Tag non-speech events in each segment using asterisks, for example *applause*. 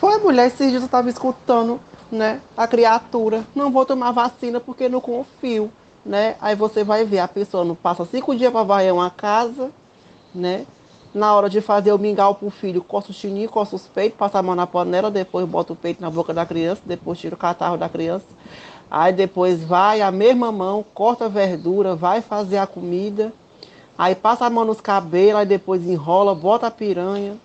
Foi, mulher, esses dias eu tava escutando, né, a criatura. Não vou tomar vacina porque não confio, né? Aí você vai ver, a pessoa não passa cinco dias para varrer uma casa, né? Na hora de fazer o mingau pro filho, coça o chininho, coça os peitos, passa a mão na panela, depois bota o peito na boca da criança, depois tira o catarro da criança. Aí depois vai a mesma mão, corta a verdura, vai fazer a comida. Aí passa a mão nos cabelos, aí depois enrola, bota a piranha.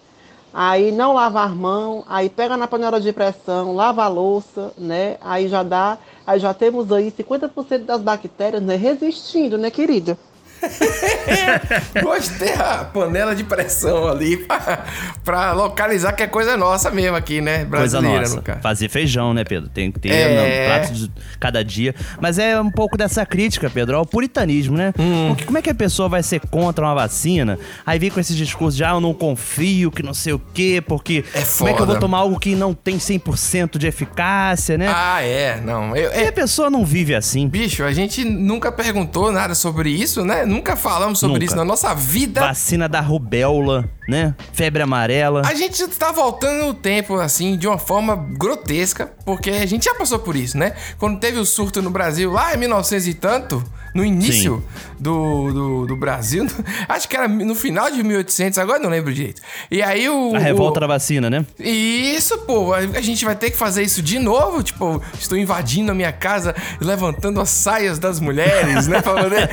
Aí não lava as mãos, aí pega na panela de pressão, lava a louça, né? Aí já dá, aí já temos aí 50% das bactérias, né, resistindo, né, querida? *laughs* Gostei a panela de pressão ali pra, pra, localizar que é coisa nossa mesmo aqui, né? Brasileira, coisa nossa. Fazer feijão, né, Pedro? Tem que ter é... prato de cada dia. Mas é um pouco dessa crítica, Pedro, ao puritanismo, né? Hum. Porque como é que a pessoa vai ser contra uma vacina? Aí vem com esse discurso de, ah, eu não confio, que não sei o quê, porque é como é que eu vou tomar algo que não tem 100% de eficácia, né? Ah, é, não. Eu, é... E a pessoa não vive assim. Bicho, a gente nunca perguntou nada sobre isso, né? Nunca falamos sobre Nunca. isso na nossa vida. Vacina da rubéola, né? Febre amarela. A gente tá voltando no tempo, assim, de uma forma grotesca, porque a gente já passou por isso, né? Quando teve o surto no Brasil lá em 1900 e tanto, no início do, do, do, Brasil, *laughs* acho que era no final de 1800, agora não lembro direito. E aí o. A revolta o... da vacina, né? Isso, pô, a gente vai ter que fazer isso de novo. Tipo, estou invadindo a minha casa e levantando as saias das mulheres, né? *laughs* Pra poder.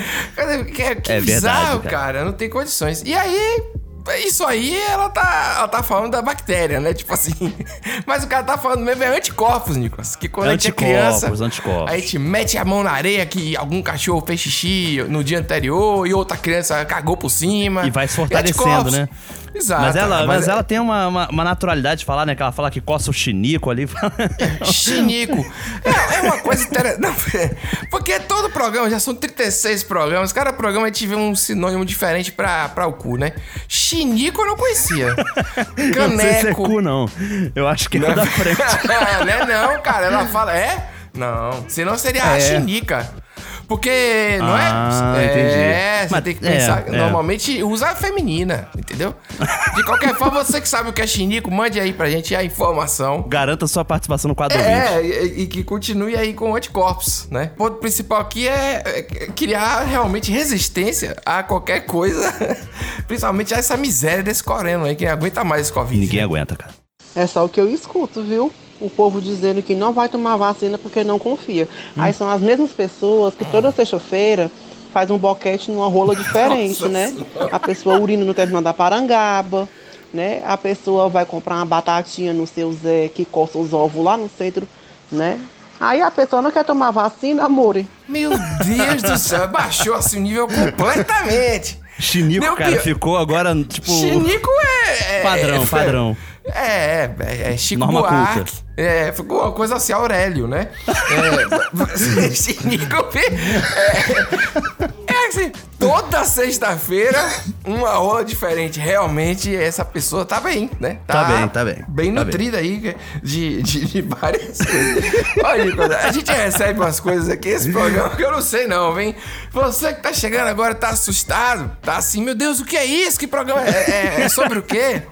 que, que é bizarro, verdade, cara. cara. Não tem condições. E aí, isso aí ela tá, ela tá falando da bactéria, né? Tipo assim. *laughs* Mas o cara tá falando mesmo é anticorpos, Nicolas. Que quando anticorpos, a gente é criança. Anticorpos. A gente mete a mão na areia que algum cachorro fez xixi no dia anterior e outra criança cagou por cima. E vai se fortalecendo, né? Exato. Mas ela, mas, mas ela tem uma, uma, uma, naturalidade de falar, né? Que ela fala que coça o chinico ali. *laughs* chinico. É, é uma coisa interessante. *laughs* Porque todo programa, já são 36 programas, cada programa vê um sinônimo diferente pra, pra o cu, né? Chinico eu não conhecia. *laughs* Caneco. Não sei se é cu, não. Eu acho que é não. da frente. não é não, cara. Ela fala, é? Não. Senão seria é. a chinica. Porque não é? ah, é. Entendi. É, você Mas, tem que pensar. É, é. normalmente usa a feminina, entendeu? De qualquer forma, você que sabe o que é chinico, mande aí pra gente a informação. Garanta sua participação no quadro É, e, e, que continue aí com anticorpos, né? O ponto principal aqui é, é criar realmente resistência a qualquer coisa, *laughs* principalmente a essa miséria desse coreno aí, que aguenta mais esse Covid. Ninguém né? aguenta, cara. É só o que eu escuto, viu? o povo dizendo que não vai tomar vacina porque não confia. Hum. Aí são as mesmas pessoas que toda sexta-feira faz um boquete numa rola diferente, Nossa né? Senhora. A pessoa urina no terminal da Parangaba, né? A pessoa vai comprar uma batatinha no seu Zé que coça os ovos lá no centro, né? Aí a pessoa não quer tomar vacina, amor. Meu Deus do céu, baixou assim o nível completamente. Chinico, Meu cara, Deus. ficou agora, tipo. Chinico é. é padrão, é, padrão. É, é, é Chico Norma Buarque. É, ficou uma coisa assim, Aurélio, né? É, *laughs* Chico, é, é assim, toda sexta-feira, uma aula diferente. Realmente, essa pessoa tá bem, né? Tá, tá bem, tá bem. Bem tá nutrida bem. aí de, de, de várias coisas. Olha, a gente recebe umas coisas aqui, esse programa que eu não sei não, vem. Você que tá chegando agora tá assustado, tá assim, meu Deus, o que é isso? Que programa é, é, é sobre o quê?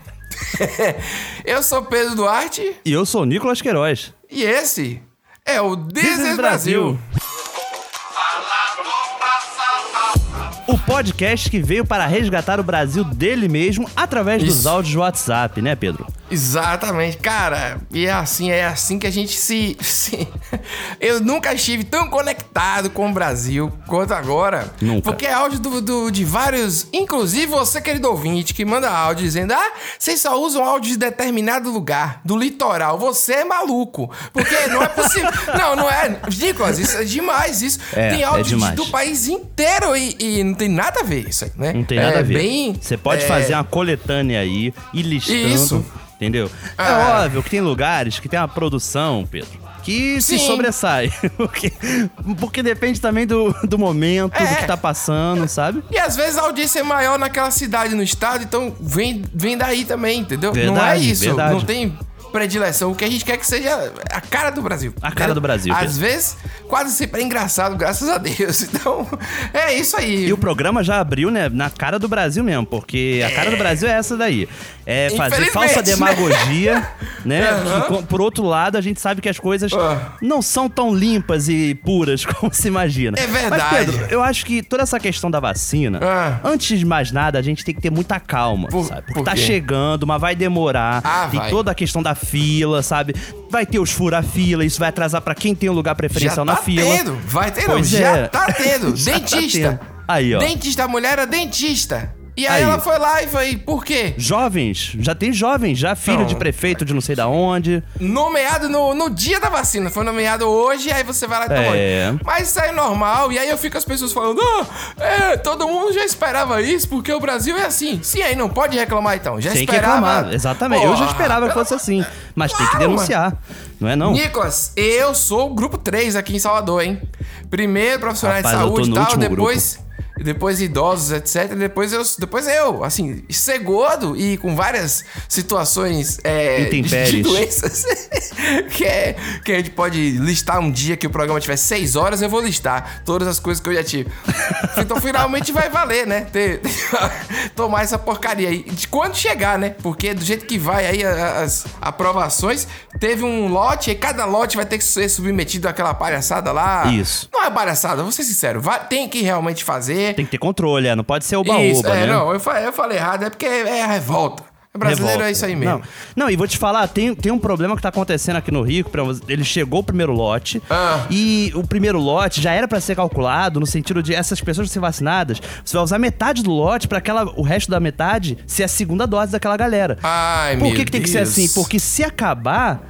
*laughs* eu sou Pedro Duarte. E eu sou Nicolas Queiroz. E esse é o This, Brasil. Brasil. O podcast que veio para resgatar o Brasil dele mesmo através Isso. dos áudios do WhatsApp, né, Pedro? Exatamente, cara. E é assim, é assim que a gente se, se, *laughs* Eu nunca estive tão conectado com o Brasil quanto agora. Nunca. Porque é áudio do, do, de vários. Inclusive você, querido ouvinte, que manda áudio dizendo: Ah, vocês só usam áudio de determinado lugar, do litoral. Você é maluco. Porque não é possível. *laughs* não, não é. Nicolas, isso é demais. Isso. É, tem é áudio é do país inteiro e, e, não tem nada a ver isso aí, né? Não tem nada é, a ver. Bem, você pode é... fazer uma coletânea aí e listando. Isso entendeu? É ah. É óbvio que tem lugares que tem uma produção, Pedro, que Sim. se sobressai. *laughs* porque, porque depende também do, do momento, é. do que tá passando, sabe? E às vezes a audiência é maior naquela cidade, no estado, então vem, vem daí também, entendeu? Verdade, não é isso. Verdade. Não tem predileção. O que a gente quer que seja a cara do Brasil. A cara do Brasil. Às vezes, quase sempre é engraçado, graças a Deus. *laughs* Então, é isso aí. E o programa já abriu, né, na cara do Brasil mesmo, porque a cara do é. Brasil é essa daí. É fazer falsa né? demagogia, *laughs* né? né? Uhum. por outro lado, a gente sabe que as coisas uhum. não são tão limpas e puras *laughs* como se imagina. É verdade. Mas, Pedro, eu acho que toda essa questão da vacina, uhum. antes de mais nada, a gente tem que ter muita calma, por, sabe? Porque por tá chegando, mas vai demorar. Ah, tem vai. toda a questão da fila, sabe? Vai ter os fura-fila, isso vai atrasar para quem tem um lugar preferencial já na tá fila. Tendo. Vai ter, pois não. É. *laughs* Já tá tendo. já dentista. Tá tendo. Aí, ó. Dentista, a mulher era dentista. E aí, aí, ela foi lá e foi, por quê? Jovens, já tem jovens, já filho não. de prefeito de não sei da onde. Nomeado no, no dia da vacina, foi nomeado hoje, aí você vai lá e toma. É. Mas isso é normal, e aí eu fico as pessoas falando, ah, é, todo mundo já esperava isso, porque o Brasil é assim. Sim, aí não pode reclamar então, já tem esperava. Tem que reclamar, exatamente. Porra, eu já esperava que fosse assim, mas claro, tem que denunciar, não é não? Nicolas, eu sou o grupo 3 aqui em Salvador, hein? Primeiro profissionais de saúde e tal, depois... Grupo depois idosos, etc. Depois eu, depois eu, assim, cegodo e com várias situações é, de, doenças *laughs* que, é, que a gente pode listar um dia que o programa tiver seis horas, eu vou listar todas as coisas que eu já tive. *laughs* Então finalmente vai valer, né? Ter, *laughs* tomar essa porcaria aí. De quando chegar, né? Porque do jeito que vai aí as aprovações, teve um lote, e cada lote vai ter que ser submetido àquela palhaçada lá. Isso. Não é palhaçada, vou ser sincero. Vai, tem que realmente fazer. Tem que ter controle, é, não pode ser o baú, é, né? Não, eu falei, eu falei errado, é porque é a revolta. O brasileiro Revolta. é isso aí mesmo. Não, não, e vou te falar, tem, tem um problema que tá acontecendo aqui no Rio. Ele chegou o primeiro lote ah. e o primeiro lote já era para ser calculado no sentido de essas pessoas ser vacinadas. Você vai usar metade do lote para aquela o resto da metade ser a segunda dose daquela galera. Ai, Por que, que tem que ser assim? Porque se acabar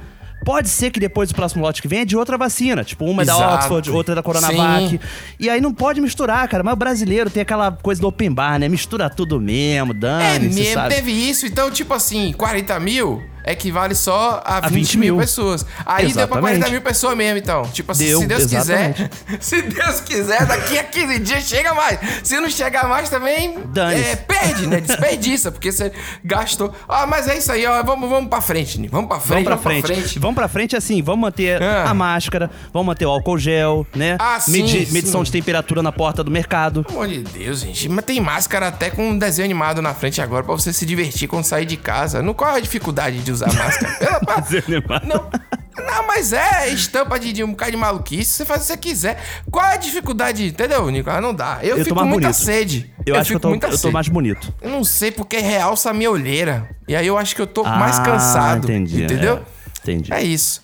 Pode ser que depois o próximo lote que vem é de outra vacina. Tipo, uma é da Oxford, outra é da Coronavac. Sim. E aí não pode misturar, cara. Mas o brasileiro tem aquela coisa do open bar, né? Mistura tudo mesmo, dane É mesmo, sabe? teve isso. Então, tipo assim, 40 mil equivale só a, a 20, 20 mil. mil. pessoas. Aí exatamente. deu pra 40 mil pessoas mesmo, então. Tipo assim, deu, se Deus exatamente. quiser. *laughs* Se Deus quiser, daqui a 15 dias chega mais. Se não chegar mais também, é, perde, né? Desperdiça, porque você gastou. Ah, mas é isso aí, ó. Vamos, vamos pra frente, Nico. Vamos pra frente. Vamos pra, vamos frente. frente. Vamos pra frente assim, vamos manter ah. a máscara, vamos manter o álcool gel, né? Ah, sim, Medi sim. Medição de temperatura na porta do mercado. Pelo amor de Deus, gente. Mas tem máscara até com um desenho animado na frente agora pra você se divertir quando sair de casa. No qual é a dificuldade de usar máscara? *laughs* não, não, mas é estampa de, de, um bocado de maluquice. Você faz o que você quiser. Qual é a dificuldade? Entendeu, Nico? Ah, não dá. Eu, eu fico com muita bonito. sede. Eu, eu acho que eu tô, eu tô mais bonito. Eu não sei porque realça a minha olheira. E aí eu acho que eu tô ah, mais cansado. Entendi. Entendeu? É, entendi. É isso.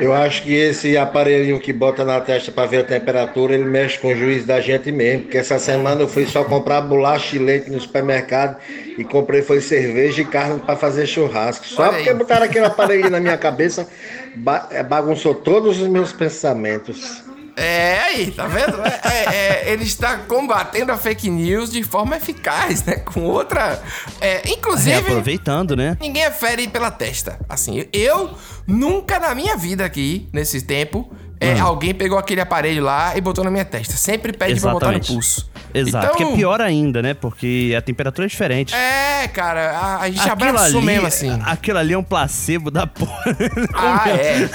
Eu acho que esse aparelhinho que bota na testa para ver a temperatura, ele mexe com o juízo da gente mesmo. Porque essa semana eu fui só comprar bolacha e leite no supermercado e comprei foi cerveja e carne para fazer churrasco. Só porque botaram aquele aparelho na minha cabeça, é, bagunçou todos os meus pensamentos. É, aí, tá vendo? É, é, é, ele está combatendo a fake news de forma eficaz, né? Com outra. É, inclusive. aproveitando, né? Ninguém é fere pela testa. Assim, eu nunca na minha vida aqui, nesse tempo, é, hum. alguém pegou aquele aparelho lá e botou na minha testa. Sempre pede Exatamente. pra botar no pulso. Exato, então, que é pior ainda, né? Porque a temperatura é diferente. É, cara, a, a gente aquilo abraçou ali, mesmo assim. Aquilo ali é um placebo da porra. *laughs* Ah, é.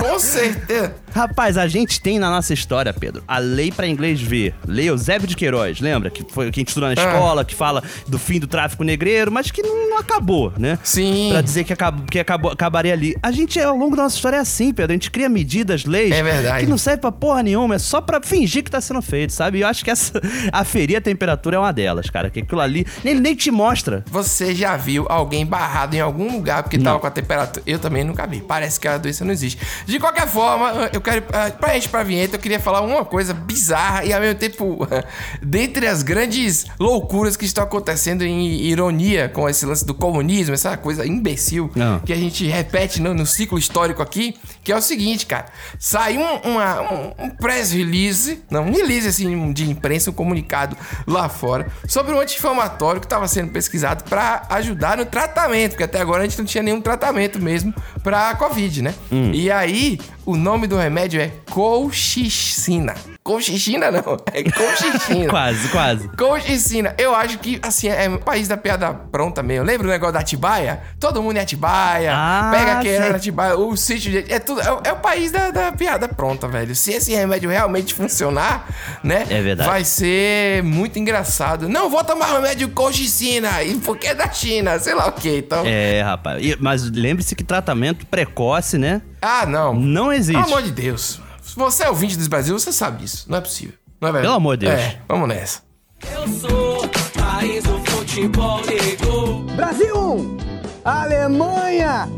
Com certeza. Rapaz, a gente tem na nossa história, Pedro, a lei para inglês ver. Lei Eusébio de Queiroz, lembra? Que foi que a gente estudou na ah. escola, que fala do fim do tráfico negreiro, mas que não, não acabou, né? Sim. Pra dizer que, acabou, que acabou, acabaria ali. A gente, ao longo da nossa história, é assim, Pedro. A gente cria medidas, leis. É verdade. Que não serve pra porra nenhuma, é só pra fingir que tá sendo feito, sabe? E eu acho que essa aferir a temperatura é uma delas, cara. Que aquilo ali nem, nem te mostra. Você já viu alguém barrado em algum lugar porque não. tava com a temperatura? Eu também nunca vi. Parece que a doença não existe. De qualquer forma, eu quero. Ah, pra gente, pra vinheta, eu queria falar uma coisa bizarra e ao mesmo tempo, *laughs* dentre as grandes loucuras que estão acontecendo em ironia com esse lance do comunismo, essa coisa imbecil não. que a gente repete no, no, ciclo histórico aqui, que é o seguinte, cara. Saiu um, uma, um, um press release, não, um release assim de imprensa, um comunicado lá fora sobre um anti-inflamatório que estava sendo pesquisado para ajudar no tratamento, porque até agora a gente não tinha nenhum tratamento mesmo para Covid, né? Hum. E aí, o nome do, remédio é colchicina. Colchicina não, é colchicina. *laughs* quase, quase. Colchicina. Eu acho que, assim, é o país da piada pronta mesmo. Lembra o negócio da Atibaia? Todo mundo é Atibaia. Ah, pega quem era Atibaia, o sítio de... É, tudo, é, é, o país da, da piada pronta, velho. Se esse remédio realmente funcionar, né? É verdade. Vai ser muito engraçado. Não, vou tomar remédio colchicina. E porque é da China, sei lá o que, então... É, rapaz. Mas lembre-se que tratamento precoce, né? Ah, não. Não existe. Pelo amor de Deus. Se você é ouvinte do Brasil, você sabe disso. Não é possível. Não é verdade? Pelo amor de Deus. É, vamos nessa. Eu sou país do futebol negro. Brasil 1, Alemanha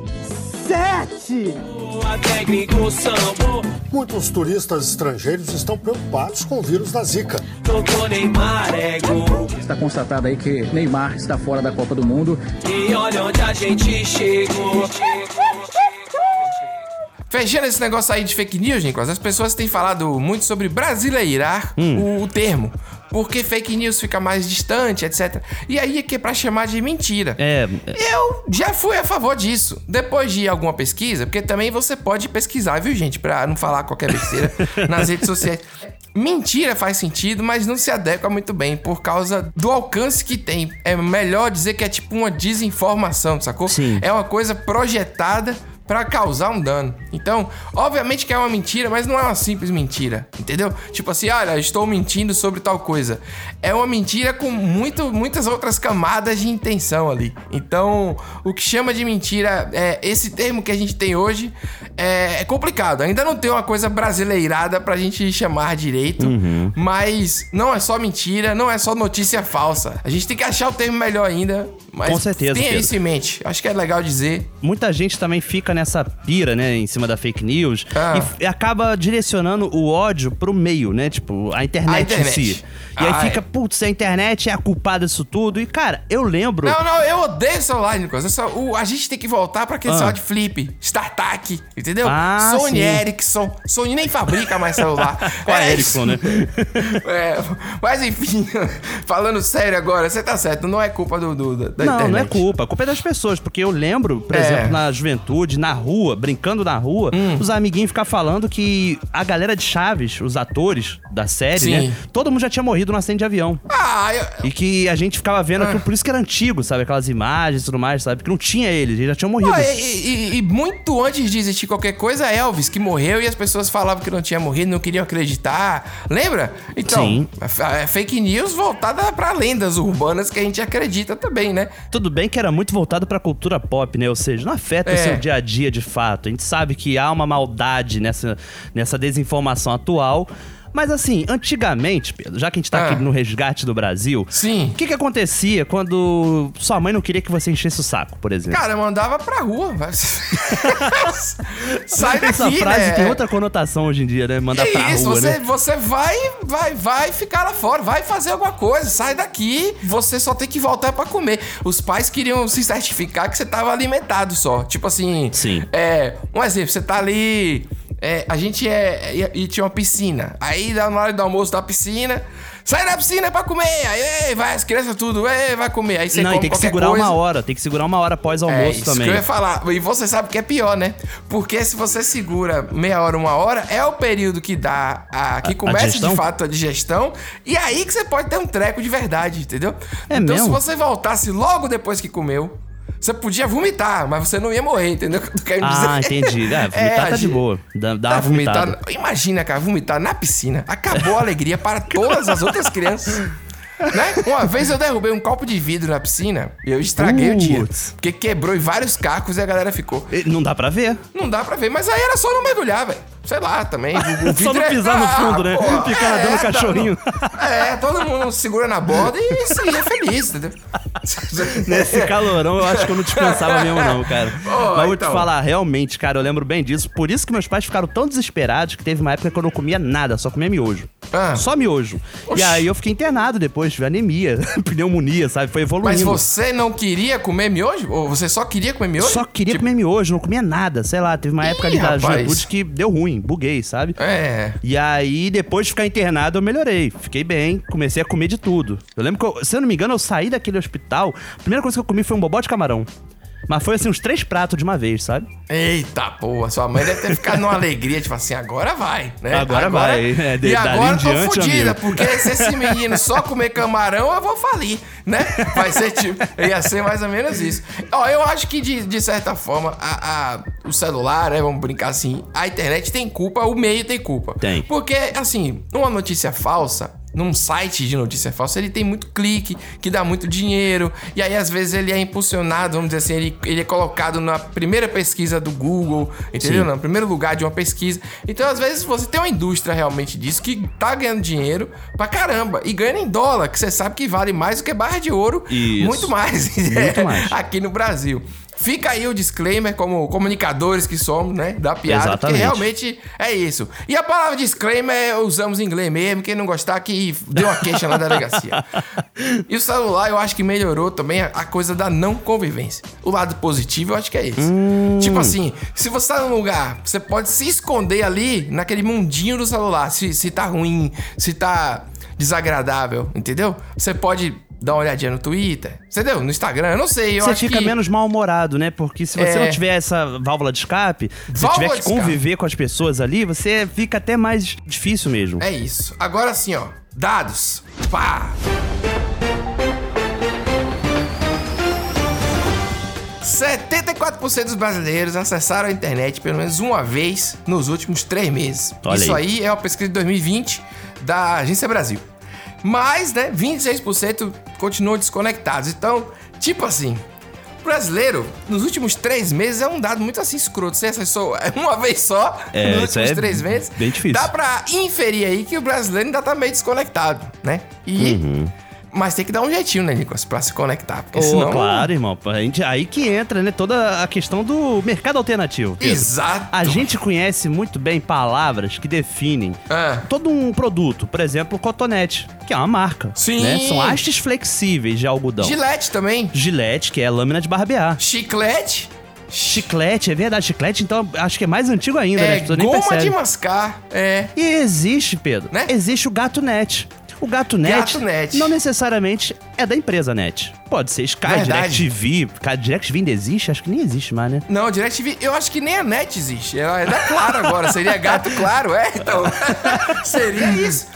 7. Muitos turistas estrangeiros estão preocupados com o vírus da Zika. Está constatado aí que Neymar está fora da Copa do Mundo. E olha onde a gente chegou. Fechando esse negócio aí de fake news, Nicolas, as pessoas têm falado muito sobre brasileirar hum. o, o, termo. Porque fake news fica mais distante, etc. E aí é que é pra chamar de mentira. É. Eu já fui a favor disso. Depois de alguma pesquisa, porque também você pode pesquisar, viu, gente? Pra não falar qualquer besteira *laughs* nas redes sociais. Mentira faz sentido, mas não se adequa muito bem por causa do alcance que tem. É melhor dizer que é tipo uma desinformação, sacou? Sim. É uma coisa projetada para causar um dano. Então, obviamente que é uma mentira, mas não é uma simples mentira, entendeu? Tipo assim, olha, estou mentindo sobre tal coisa. É uma mentira com muito, muitas outras camadas de intenção ali. Então, o que chama de mentira é esse termo que a gente tem hoje é, é complicado. Ainda não tem uma coisa brasileirada pra gente chamar direito, uhum. mas não é só mentira, não é só notícia falsa. A gente tem que achar o termo melhor ainda, mas Com certeza, tenha isso em mente. Acho que é legal dizer. Muita gente também fica nessa pira, né, em cima da fake news ah. e, acaba direcionando o ódio pro meio, né? Tipo, a internet, a internet. em si. E aí fica, putz, a internet é a culpada disso tudo. E, cara, eu lembro. Não, não, eu odeio celular, Nicolas. Só, o, a gente tem que voltar pra aquele ah. celular de flip, StarTAC, entendeu? Ah, Sony sim. Ericsson. Sony nem fabrica mais celular. *laughs* Com a é Ericsson, né? *laughs* é, mas enfim, *laughs* falando sério agora, você tá certo, não é culpa do, do da não, internet. Não, é culpa. A culpa é das pessoas, porque eu lembro, por é. exemplo, na juventude, na rua, brincando na rua, hum. os amiguinhos ficar falando que a galera de Chaves, os atores da série, Sim. né? Todo mundo já tinha morrido no acidente de avião. Ah, eu... E que a gente ficava vendo ah. por isso que era antigo, sabe? Aquelas imagens e tudo mais, sabe? Que não tinha eles, eles já tinham morrido. Ah, e, e, e, muito antes de existir qualquer coisa, Elvis, que morreu e as pessoas falavam que não tinha morrido, não queriam acreditar. Lembra? Então, Sim. É fake news voltada para lendas urbanas que a gente acredita também, né? Tudo bem que era muito voltado pra cultura pop, né? Ou seja, não afeta é. o seu dia a dia de fato. A gente sabe que há uma maldade nessa, nessa desinformação atual. Mas assim, antigamente, Pedro, já que a gente tá ah. aqui no resgate do Brasil, sim. O que que acontecia quando sua mãe não queria que você enchesse o saco, por exemplo? Cara, mandava pra rua. *laughs* Sai daqui, Essa frase né? tem outra conotação hoje em dia, né? Mandar pra isso, rua, você, né? você vai, vai, vai ficar lá fora, vai fazer alguma coisa, sai daqui, você só tem que voltar para comer. Os pais queriam se certificar que você tava alimentado só. Tipo assim, Sim. é, um exemplo, você tá ali é, a gente é. E, tinha uma piscina. Aí na hora do almoço da piscina. Sai da piscina pra comer! Aí vai as crianças tudo, vai comer. Aí você Não, come tem que segurar coisa. uma hora, tem que segurar uma hora após o almoço é, isso também. Que eu ia falar. E você sabe que é pior, né? Porque se você segura meia hora, uma hora, é o período que dá. A, que começa de fato a digestão. E aí que você pode ter um treco de verdade, entendeu? É então, mesmo? se você voltasse logo depois que comeu você podia vomitar, mas você não ia morrer, entendeu? *laughs* Ah, entendi. *laughs* É, vomitar é, tá de boa. Dá, dá uma vomitar, Imagina, cara, vomitar na piscina. Acabou a alegria para todas as outras crianças. *laughs* Né? Uma vez eu derrubei um copo de vidro na piscina e eu estraguei Putz. o dia. Porque quebrou em vários cacos e a galera ficou. Não dá pra ver. Não dá pra ver, mas aí era só não mergulhar, velho sei lá, também. O, *laughs* o Só não pisar *laughs* é... no fundo, né? Ah, Ficar é, nadando cachorrinho. É, todo mundo segura na borda e seria feliz, entendeu? *laughs* Nesse calorão, eu acho que eu não descansava mesmo, não, cara. Mas vou então. te falar, realmente, cara, eu lembro bem disso. Por isso que meus pais ficaram tão desesperados que teve uma época que eu não comia nada, só comia miojo. Ah. Só miojo. Oxi. E aí eu fiquei internado depois, tive anemia, pneumonia, sabe? Foi evoluindo. Mas você não queria comer miojo? Ou você só queria comer miojo? Só queria tipo... comer miojo, não comia nada. Sei lá, teve uma Ih, época ali da juventude que deu ruim buguei, sabe? É. E aí, depois de ficar internado, eu melhorei. Fiquei bem, comecei a comer de tudo. Eu lembro que, eu, se eu não me engano, eu saí daquele hospital, a primeira coisa que eu comi foi um bobó de camarão. Mas foi assim, uns três pratos de uma vez, sabe? Eita, porra, sua mãe deve ter ficado numa alegria, tipo assim, agora vai, né? Agora, agora vai. É, de, e agora tô diante, fodida, porque se esse menino só comer camarão, eu vou falir, né? Vai ser tipo, ia ser mais ou menos isso. Ó, eu acho que de, de certa forma, a, a, o celular, né, vamos brincar assim, a internet tem culpa, o meio tem culpa. Tem. Porque, assim, uma notícia falsa, num site de notícia falsa, ele tem muito clique, que dá muito dinheiro, e aí às vezes ele é impulsionado, vamos dizer assim, ele, ele é colocado na primeira pesquisa do Google, entendeu? Sim. No primeiro lugar de uma pesquisa. Então, às vezes, você tem uma indústria realmente disso que tá ganhando dinheiro pra caramba, e ganhando em dólar, que você sabe que vale mais do que barra de ouro, Isso. muito mais, *laughs* muito mais. *laughs* aqui no Brasil. Fica aí o disclaimer, como comunicadores que somos, né? Da piada, Exatamente. porque realmente é isso. E a palavra disclaimer usamos em inglês mesmo, quem não gostar que deu uma queixa na delegacia. *laughs* e o celular eu acho que melhorou também a, coisa da não convivência. O lado positivo eu acho que é esse. Hum. Tipo assim, se você tá num lugar, você pode se esconder ali naquele mundinho do celular, se, se tá ruim, se tá desagradável, entendeu? Você pode dá uma olhadinha no Twitter, entendeu? No Instagram, eu não sei. Eu você fica que... menos mal-humorado, né? Porque se você é... não tiver essa válvula de escape, se válvula tiver que conviver com as pessoas ali, você fica até mais difícil mesmo. É isso. Agora sim, ó. Dados. Pá! cento dos brasileiros acessaram a internet pelo menos uma vez nos últimos três meses. Olha Isso aí. aí é uma pesquisa de 2020 da Agência Brasil. Mas, né, 26% continuam desconectados. Então, tipo assim, o brasileiro, nos últimos três meses, é um dado muito assim escroto. Você acessou *laughs* uma vez só, é, nos últimos é três meses. Bem difícil. Dá pra inferir aí que o brasileiro ainda tá meio desconectado, né? E. Uhum. Mas tem que dar um jeitinho, né, Nicolas, pra se conectar. Porque oh, senão... Claro, irmão. A gente, aí que entra, né, toda a questão do mercado alternativo. Pedro. Exato. A gente conhece muito bem palavras que definem ah. todo um produto. Por exemplo, cotonete, que é uma marca. Sim. Né? São hastes flexíveis de algodão. Gilete também. Gilete, que é lâmina de barbear. Chiclete. Chiclete, é verdade. Chiclete, então, acho que é mais antigo ainda, é, né? As goma de mascar, é. E existe, Pedro, né? existe o gato net. O Gato Net, Gato Net. não necessariamente é da empresa Net. Pode ser Sky, Verdade. DirecTV. DirecTV ainda existe? Acho que nem existe mais, né? Não, DirecTV, eu acho que nem a Net existe. Ela é da Claro agora. Seria Gato Claro, é? Então, *laughs* seria isso.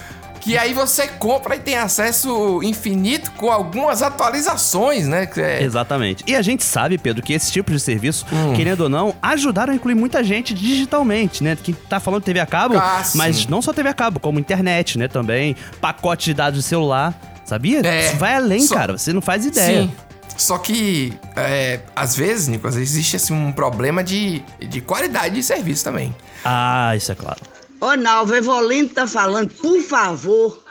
Que aí você compra e tem acesso infinito com algumas atualizações, né? É... Exatamente. E a gente sabe, Pedro, que esse tipo de serviço, hum. querendo ou não, ajudaram a incluir muita gente digitalmente, né? Quem tá falando de TV a cabo, ah, mas não só TV a cabo, como internet, né? Também, pacote de dados de celular. Sabia? É, Isso vai além, só... cara. Você não faz ideia. Sim. Só que, é, às vezes, Nicolas, existe assim, um problema de, de qualidade de serviço também. Ah, isso é claro. Ô, Nalva, Evolino tá falando, por favor,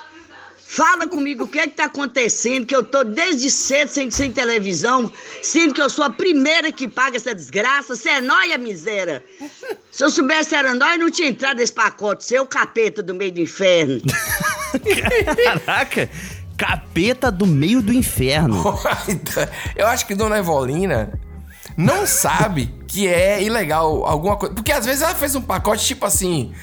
fala comigo o que é que tá acontecendo, que eu tô desde cedo sem, sem televisão, sendo que eu sou a primeira que paga essa desgraça, você é nóia, miséria. Se eu soubesse era nóia, não tinha entrado nesse pacote, seu capeta do meio do inferno. Caraca! Capeta do meio do inferno. *laughs* eu acho que Dona Evolina não sabe que é ilegal alguma coisa. Porque às vezes ela fez um pacote tipo assim: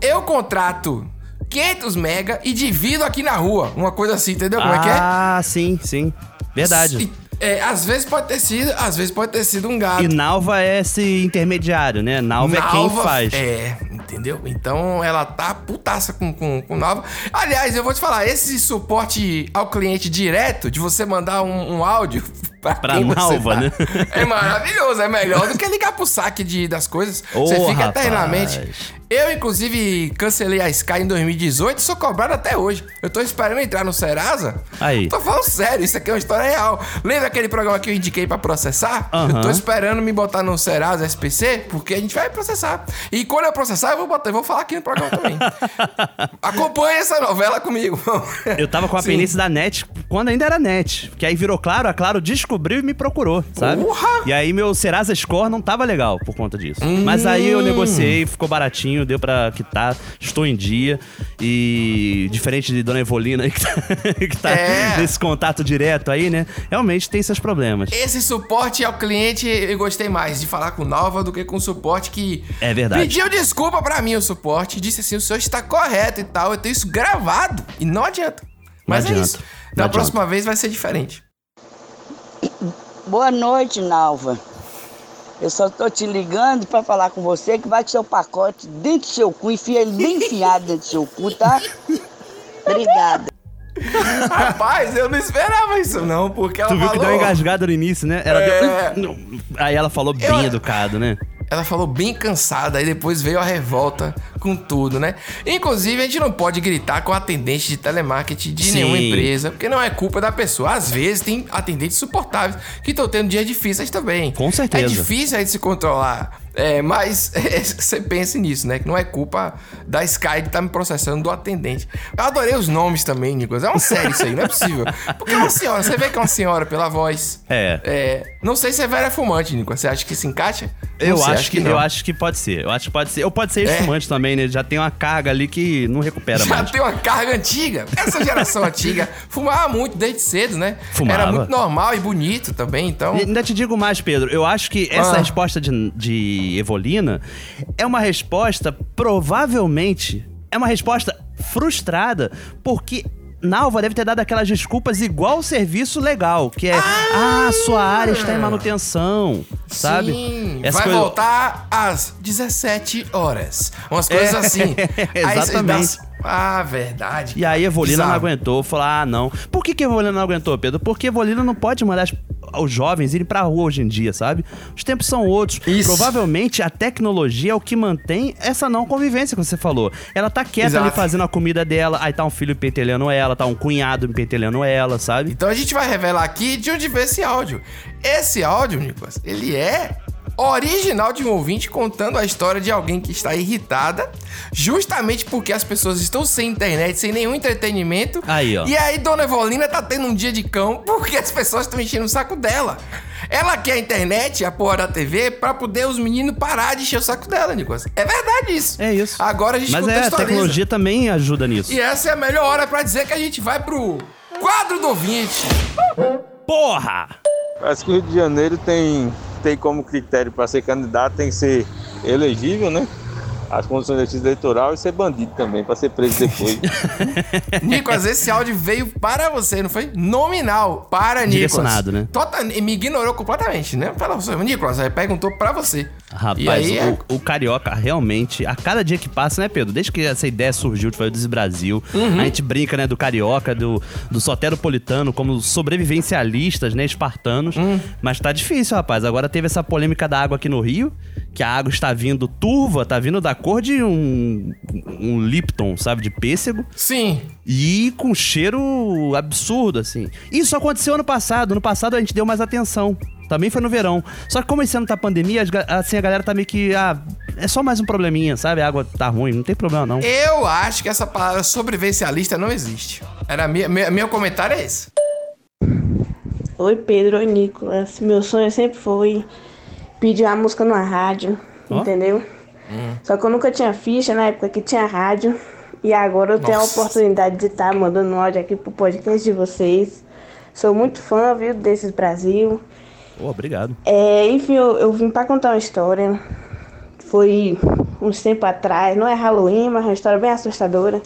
eu contrato 500 mega e divido aqui na rua. Uma coisa assim, entendeu como é que é? Ah, sim, sim. Verdade. É, às vezes pode ter sido, às vezes pode ter sido um gato. E Nalva é esse intermediário, né? Nalva, Nalva é quem faz. É, entendeu? Então ela tá putaça com, com, com Nalva. Aliás, eu vou te falar, esse suporte ao cliente direto, de você mandar um, um áudio *laughs* pra, pra Nalva, tá, né? É maravilhoso, é melhor do que ligar pro saque de, das coisas. Oh, você fica rapaz. eternamente. Eu, inclusive, cancelei a Sky em 2018 e sou cobrado até hoje. Eu tô esperando entrar no Serasa. Aí. Tô falando sério, isso aqui é uma história real. Lembra aquele programa que eu indiquei pra processar? Uhum. Eu tô esperando me botar no Serasa SPC, porque a gente vai processar. E quando eu processar, eu vou botar, eu vou falar aqui no programa também. *laughs* Acompanhe essa novela comigo. eu tava com a penícia da NET quando ainda era NET. Que aí virou claro, a Claro descobriu e me procurou, sabe? Porra! E aí meu Serasa Score não tava legal por conta disso. Hum. Mas aí eu negociei, ficou baratinho, deu pra quitar, estou em dia. E diferente de Dona Evolina aí *laughs* que tá, que tá É. nesse contato direto aí, né? Realmente tem seus problemas. Esse suporte ao cliente, eu gostei mais de falar com Nova do que com o suporte que É verdade. pediu desculpa pra mim o suporte, disse assim, o senhor está correto e tal, eu tenho isso gravado e não adianta. Mas é adianta. isso. Da Não próxima vez vai ser diferente. Boa noite, Nalva. Eu só tô te ligando pra falar com você que vai ter seu pacote dentro do seu cu, enfia ele bem enfiado dentro do seu cu, tá? Obrigada. Rapaz, eu não esperava isso não, porque ela Tu viu falou... que deu uma engasgada no início, né? Ela É. deu... Aí ela falou bem Eu- educado, né? Ela falou bem cansada, aí depois veio a revolta com tudo, né? Inclusive, a gente não pode gritar com atendente de telemarketing de Sim. nenhuma empresa, porque não é culpa da pessoa. Às vezes tem atendentes suportáveis que estão tendo dias difíceis também. Com certeza. É difícil aí de se controlar. É, mas *laughs* você pense nisso, né? Que não é culpa da Sky de estar me processando do atendente. Eu adorei os nomes também, Nicolas. É uma série isso aí, não é possível. Porque é uma senhora, você vê que é uma senhora pela voz. É. É, não sei se é velha fumante, Nicolas. Você acha que se encaixa? Não Eu sei, acho, que, eu acho que pode ser. Eu acho que pode ser. Ou pode ser É. fumante também, né? Já tem uma carga ali que não recupera Já mais. tem uma carga antiga. Essa geração antiga fumava muito desde cedo, né? Fumava. Era muito normal e bonito também, então. E ainda te digo mais, Pedro. Eu acho que essa Ah. resposta de, de Evolina é uma resposta, provavelmente, é uma resposta frustrada, porque Nalva deve ter dado aquelas desculpas igual o serviço legal, que é, ah, sua área está em manutenção, sabe? Sim, Essa vai coisa- voltar às 17 horas. Umas coisas É, assim. *laughs* Exatamente. Ah, verdade. E aí Evolina não aguentou, falou: ah, não. Por que, que Evolina não aguentou, Pedro? Porque Evolina não pode mandar as- os jovens irem pra rua hoje em dia, sabe? Os tempos são outros. Isso. Provavelmente a tecnologia é o que mantém essa não convivência que você falou. Ela tá quieta Exato. ali fazendo a comida dela, aí tá um filho pentelhando ela, tá um cunhado pentelhando ela, sabe? Então a gente vai revelar aqui de onde veio esse áudio. Esse áudio, Nicolas, ele é original de um ouvinte contando a história de alguém que está irritada, justamente porque as pessoas estão sem internet, sem nenhum entretenimento. Aí, ó. E aí Dona Evolina tá tendo um dia de cão porque as pessoas estão enchendo o saco dela. Ela quer a internet, a porra da TV, pra poder os meninos parar de encher o saco dela, Nicolas. É verdade isso. É isso. Agora a gente Mas é, a tecnologia também ajuda nisso. E essa é a melhor hora pra dizer que a gente vai pro quadro do ouvinte. Porra! Parece que o Rio de Janeiro tem, tem como critério para ser candidato, tem que ser elegível, né? As condições de exercício eleitoral e ser bandido também, para ser preso depois. *laughs* Nicolas, esse áudio veio para você, não foi? Nominal, para Nicolas. Direcionado, né? Total, me ignorou completamente, né? Você. Nicolas, aí perguntou para você. Rapaz, aí é- o, o carioca realmente, a cada dia que passa, né, Pedro? Desde que essa ideia surgiu de fazer desse Brasil, Uhum. a gente brinca, né, do carioca, do, do soteropolitano, como sobrevivencialistas, né, espartanos. Hum. Mas tá difícil, rapaz. Agora teve essa polêmica da água aqui no Rio, que a água está vindo turva, tá vindo da cor de um, um Lipton, sabe, de pêssego. Sim. E com cheiro absurdo, assim. Isso aconteceu ano passado. No passado a gente deu mais atenção. Também foi no verão. Só que como esse ano tá pandemia, assim, a galera tá meio que. Ah, é só mais um probleminha, sabe? A água tá ruim, não tem problema não. Eu acho que essa palavra sobrevivencialista não existe. Era minha, minha- meu comentário é esse. Oi, Pedro, oi, Nicolas. Meu sonho sempre foi pedir uma música numa rádio, Ó. entendeu? Só que eu nunca tinha ficha na época que tinha rádio. E agora eu tenho a Nossa. oportunidade de estar mandando um áudio aqui pro podcast de vocês. Sou muito fã, viu, desses Brasil. Ô, obrigado. É, enfim, eu, eu vim pra contar uma história. Foi uns tempo atrás, não é Halloween, mas uma história bem assustadora.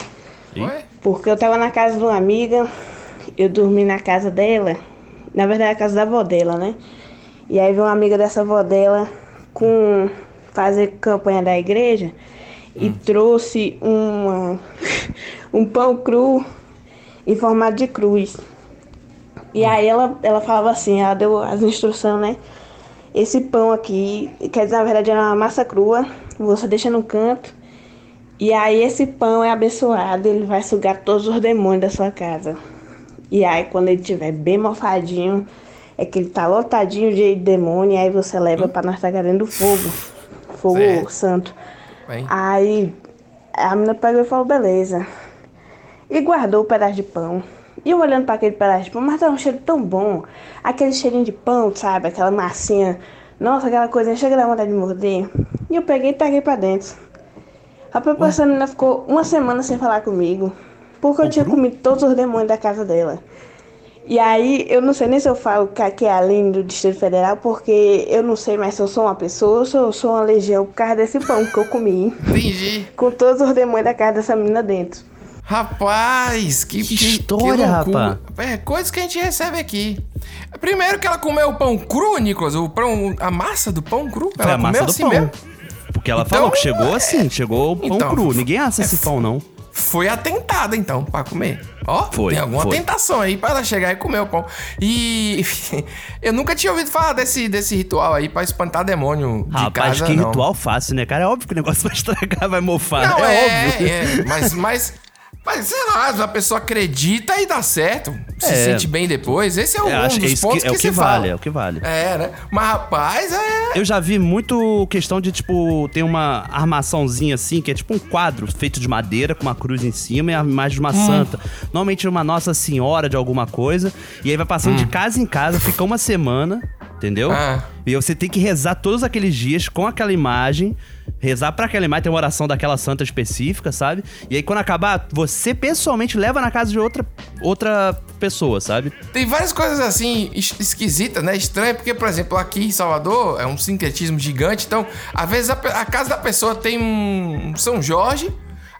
Oi? Porque eu tava na casa de uma amiga, eu dormi na casa dela, na verdade a casa da avó dela, né? E aí veio uma amiga dessa avó dela com fazer campanha da igreja e trouxe uma, um pão cru em formato de cruz. E aí ela, ela falava assim, ela deu as instruções, né? Esse pão aqui, quer dizer, na verdade era uma massa crua, você deixa no canto. E aí esse pão é abençoado, ele vai sugar todos os demônios da sua casa. E aí quando ele estiver bem mofadinho, é que ele tá lotadinho de demônio, aí você leva pra nós dentro do fogo. Fogo Certo. santo. Bem. Aí a menina pegou e falou, beleza. E guardou o pedaço de pão. E eu olhando para aquele pedaço de pão, mas tava um cheiro tão bom. Aquele cheirinho de pão, sabe? Aquela massinha. Nossa, aquela coisa chega da vontade de morder. E eu peguei e taguei pra dentro. Rapaz, essa menina ficou uma semana sem falar comigo. Porque eu tinha comido todos os demônios da casa dela. E aí, eu não sei nem se eu falo que aqui é a linha do Distrito Federal, porque eu não sei mais se eu sou uma pessoa ou se eu sou uma legião por causa desse pão que eu comi. Entendi. Com todos os demônios da casa dessa menina dentro. Rapaz, que, Que história, rapaz. É, coisas que a gente recebe aqui. Primeiro que ela comeu o pão cru, Nicolas, o pão, a massa do pão cru. Ela a massa comeu do assim pão. mesmo. Porque ela Então, falou que chegou assim, chegou o pão então, cru. Ninguém assa esse pão, não. Foi atentada, então, pra comer. Ó, Foi, tem alguma foi. tentação aí pra ela chegar e comer o pão. E *laughs* eu nunca tinha ouvido falar desse, desse ritual aí pra espantar demônio de Rapaz, casa, que não. ritual fácil, né, cara? É óbvio que o negócio *laughs* vai estragar, vai mofar. Não, é, é, óbvio. é, mas, mas, mas sei lá, a pessoa acredita e dá certo. Se É. sente bem depois. Esse é, o- É, um acho que dos é pontos que- é o que se vale, fala. é o que vale. É, né? Mas, rapaz, é... Eu já vi muito questão de, tipo, tem uma armaçãozinha assim, que é tipo um quadro feito de madeira com uma cruz em cima e a imagem de uma Hum. santa. Normalmente uma Nossa Senhora de alguma coisa. E aí vai passando de casa em casa, fica uma semana, entendeu? Hum. Ah. E você tem que rezar todos aqueles dias com aquela imagem. Rezar pra imagem, tem uma oração daquela santa específica, sabe? E aí quando acabar, você pessoalmente leva na casa de outra, outra pessoa, sabe? Tem várias coisas assim es- esquisitas, né? Estranha, porque, por exemplo, aqui em Salvador é um sincretismo gigante. Então, às vezes a, a casa da pessoa tem um São Jorge.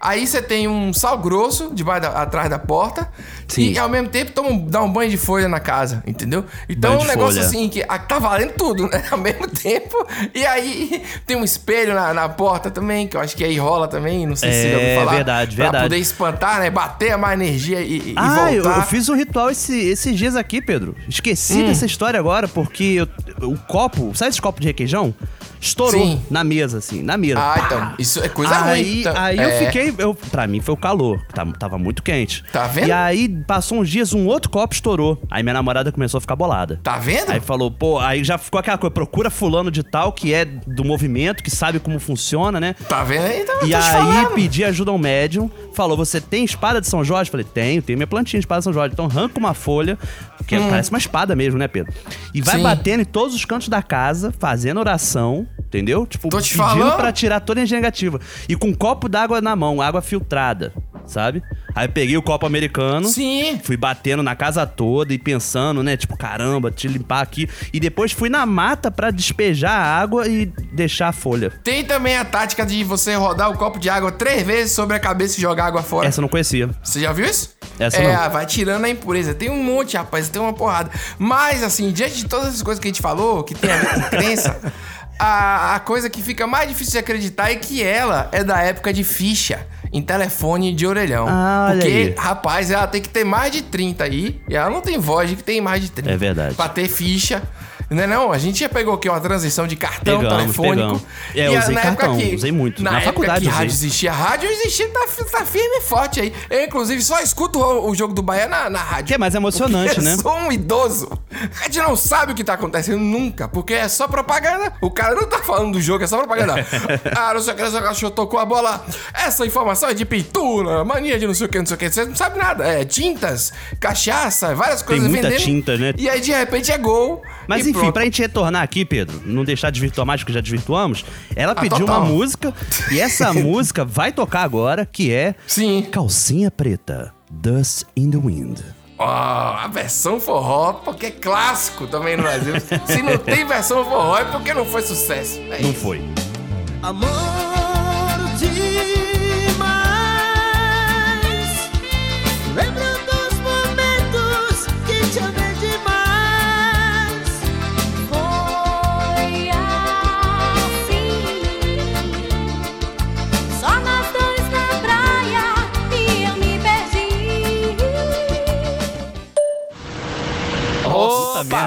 Aí você tem um sal grosso debaixo da- atrás da porta. Sim. E ao mesmo tempo toma, um- dá um banho de folha na casa, entendeu? Então é um negócio folha. assim que ah, tá valendo tudo, né? *laughs* Ao mesmo tempo. E aí tem um espelho na, na porta também, que eu acho que aí rola também. Não sei se você já ouviu É, falar. verdade, pra verdade. poder espantar, né? Bater a mais energia e, e Ah, eu, voltar. eu fiz um ritual esse- esses dias aqui, Pedro. Esqueci Hum. dessa história agora, porque eu- o copo, sabe esse copo de requeijão? Estourou Sim. na mesa, assim, na mesa. Ah, Pá! então. Isso é coisa aí, ruim. então. Aí eu É. fiquei. Eu, pra mim foi o calor. Tava, tava muito quente. Tá vendo? E aí, passou uns dias, um outro copo estourou. Aí minha namorada começou a ficar bolada. Tá vendo? Aí falou, pô, aí já ficou aquela coisa, procura fulano de tal, que é do movimento, que sabe como funciona, né? Tá vendo aí? Tá, E aí falando. pedi ajuda ao médium, falou: Você tem espada de São Jorge? Falei, tenho, tenho minha plantinha de espada de São Jorge. Então arranca uma folha, que parece uma espada mesmo, né, Pedro? E vai Hum. Sim. batendo em todos os cantos da casa, fazendo oração, entendeu? Tipo, Tô te pedindo falando. pra tirar toda a energia negativa. E com um copo d'água na mão, água filtrada, sabe? Aí peguei o copo americano. Sim. Fui batendo na casa toda e pensando, né? Tipo, caramba, te limpar aqui. E depois fui na mata pra despejar a água e deixar a folha. Tem também a tática de você rodar o copo de água três vezes sobre a cabeça e jogar água fora. Essa eu não conhecia. Você já viu isso? Essa é, não. vai tirando a impureza. Tem um monte, rapaz, tem uma porrada. Mas, assim, diante de todas essas coisas que a gente falou, que tem a ver com crença, *laughs* a, a coisa que fica mais difícil de acreditar é que ela é da época de ficha em telefone de orelhão. Ah, Porque, aí. rapaz, ela tem que ter mais de 30 aí. E ela não tem voz de que tem mais de 30. É verdade. Pra ter ficha. Não é não? A gente já pegou aqui uma transição de cartão Pegamos, telefônico. pegamos. É, eu E a- usei na época cartão, que- usei muito. Na, Na época faculdade que usei. rádio existia, rádio existia, tá, tá firme e forte aí. Eu, inclusive, só escuto o, o jogo do Bahia na, na rádio. Que é mais emocionante, *laughs* né? Eu sou um idoso. A gente não sabe o que tá acontecendo nunca, porque é só propaganda. O cara não tá falando do jogo, é só propaganda. *laughs* ah, não sei o que, não sei o que, tocou a bola. Essa informação é de pintura, mania de não sei o que, não sei o que. Você não sabe nada. É tintas, cachaça, várias Tem coisas muita vendendo. tinta, né? E aí, de repente, é gol. Mas e enfim, pronto. pra gente retornar aqui, Pedro, não deixar de desvirtuar mais, porque já desvirtuamos, ela Ah, pediu total. uma música e essa *laughs* música vai tocar agora, que é Sim. Calcinha Preta, Dust in the Wind. Ó, a versão forró, porque é clássico também no Brasil. Se não tem versão forró, é porque não foi sucesso. É Não isso. foi. Amor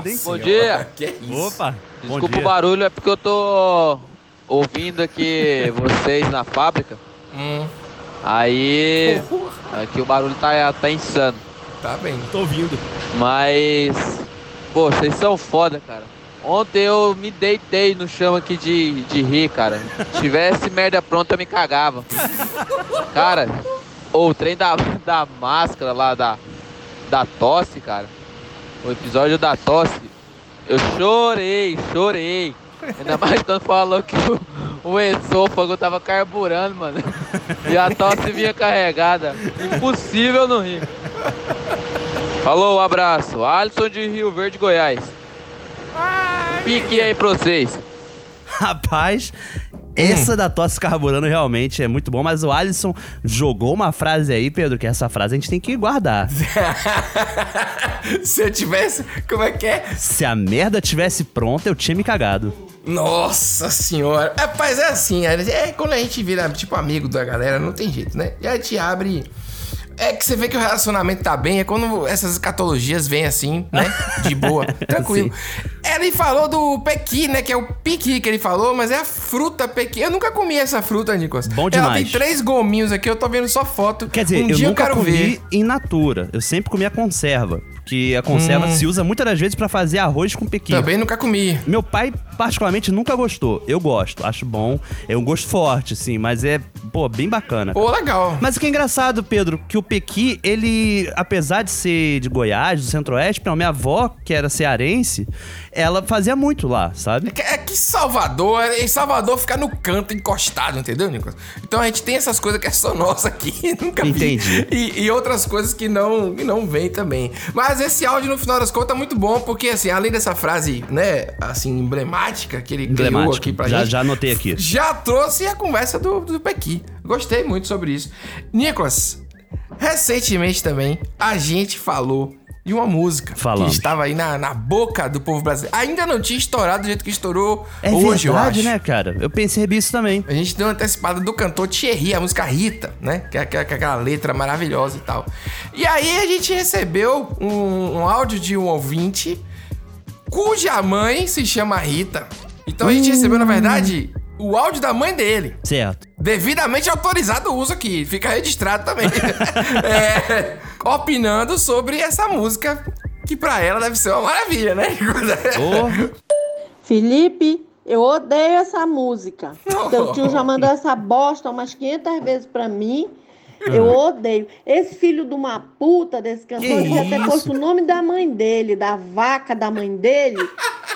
merda, hein? bom dia. *laughs* Que isso? Opa, bom Desculpa dia. o barulho, é porque eu tô ouvindo aqui vocês na fábrica. Hum, Aí. Aqui o barulho tá, tá insano. tá bem. Tô ouvindo. Mas. Pô, vocês são foda, cara. Ontem eu me deitei no chão aqui de, de rir, cara. Se tivesse merda pronta, eu me cagava. Cara, o trem da, da máscara lá, da, da tosse, cara. O episódio da tosse. Eu chorei, chorei. Ainda mais quando falou que o, o esôfago tava carburando, mano. E a tosse vinha carregada. Impossível não rir. Falou, um abraço. Alisson de Rio Verde, Goiás. Pique aí pra vocês. Rapaz, Essa da tosse carburando realmente é muito bom, mas o Alisson jogou uma frase aí, Pedro, que essa frase a gente tem que guardar. *laughs* Se eu tivesse. Como é que é? Se a merda tivesse pronta, eu tinha me cagado. Nossa senhora. Rapaz, é assim, é, é quando a gente vira, tipo, amigo da galera, não tem jeito, né? E a gente abre. É que você vê que o relacionamento tá bem, é quando essas escatologias vêm assim, né? De boa, *laughs* tranquilo. Ele falou do pequi, né? Que é o piqui que ele falou, mas é a fruta pequi. Eu nunca comi essa fruta, Nicolas. Bom Ela demais. tem três gominhos aqui, eu tô vendo só foto. Quer dizer, um eu nunca eu quero comi ver. in natura. Eu sempre comi a conserva. Que a conserva Hum. se usa muitas das vezes pra fazer arroz com pequi. Também nunca comi. Meu pai, particularmente, nunca gostou. Eu gosto, acho bom. É um gosto forte, sim, mas é, pô, bem bacana. Pô, legal. Mas o que é engraçado, Pedro, que o pequi, ele, apesar de ser de Goiás, do Centro-Oeste, não, minha avó, que era cearense, ela fazia muito lá, sabe? É que Salvador, em Salvador fica no canto encostado, entendeu, Nicolas? Então a gente tem essas coisas que é só nossa aqui, *laughs* nunca vi. Entendi. E, e outras coisas que não, que não vem também. Mas esse áudio, no final das contas, é muito bom, porque, assim, além dessa frase, né, assim, emblemática que ele criou aqui pra já, gente, já anotei aqui. já trouxe a conversa do, do Pequi. Gostei muito sobre isso. Nicolas, recentemente também, a gente falou de uma música Falamos. que estava aí na, na boca do povo brasileiro. Ainda não tinha estourado do jeito que estourou É hoje, eu verdade, né, cara? Eu pensei isso também. A gente deu uma antecipada do cantor Thierry, a música Rita, né? Que é aquela, que é aquela letra maravilhosa e tal. E aí a gente recebeu um, um áudio de um ouvinte cuja mãe se chama Rita. Então a gente recebeu, na verdade, o áudio da mãe dele. Certo. Devidamente autorizado o uso aqui. Fica registrado também. *laughs* É, opinando sobre essa música, que pra ela deve ser uma maravilha, né? Felipe, eu odeio essa música. Seu tio já mandou essa bosta umas 500 vezes pra mim. Eu odeio. Esse filho de uma puta desse cantor ter isso? posto o nome da mãe dele, da vaca da mãe dele,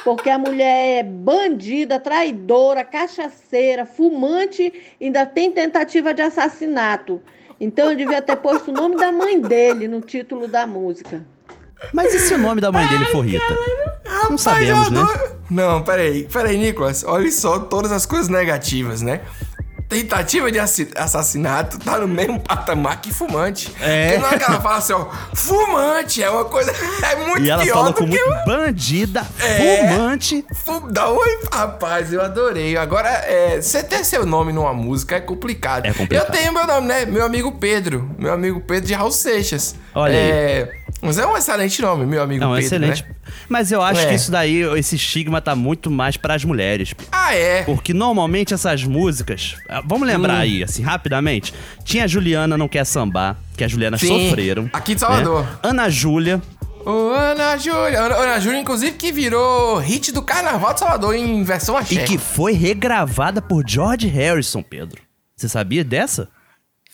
porque a mulher é bandida, traidora, cachaceira, fumante, ainda tem tentativa de assassinato. Então eu devia ter posto o nome da mãe dele no título da música. Mas e se o nome da mãe dele for Rita? Não sabemos, né? Não, peraí, peraí, Nicolas. Olha só todas as coisas negativas, né? Tentativa de assi- assassinato tá no mesmo patamar que fumante. É. Porque na hora que ela fala assim, ó, fumante é uma coisa. *laughs* É muito E ela pior falou do com que bandida, É. fumante. Fu- Dá oi, rapaz, eu adorei. Agora, é, você ter seu nome numa música é complicado. É complicado. Eu tenho meu nome, né? Meu amigo Pedro. Meu amigo Pedro de Raul Seixas. Olha aí. É, Mas é um excelente nome, meu amigo Não, Pedro. excelente. né? Mas eu acho É. que isso daí, esse estigma tá muito mais pras mulheres. Ah, é? Porque normalmente essas músicas. ah, Vamos lembrar Hum. aí, assim, rapidamente. Tinha a Juliana Não Quer Sambar, que as Julianas Sim, sofreram. aqui de Salvador. né? Ana Júlia. Ô, Ana Júlia. Ana, Ana Júlia, inclusive, que virou hit do Carnaval de Salvador em versão axé. E que foi regravada por George Harrison, Pedro. Você sabia dessa?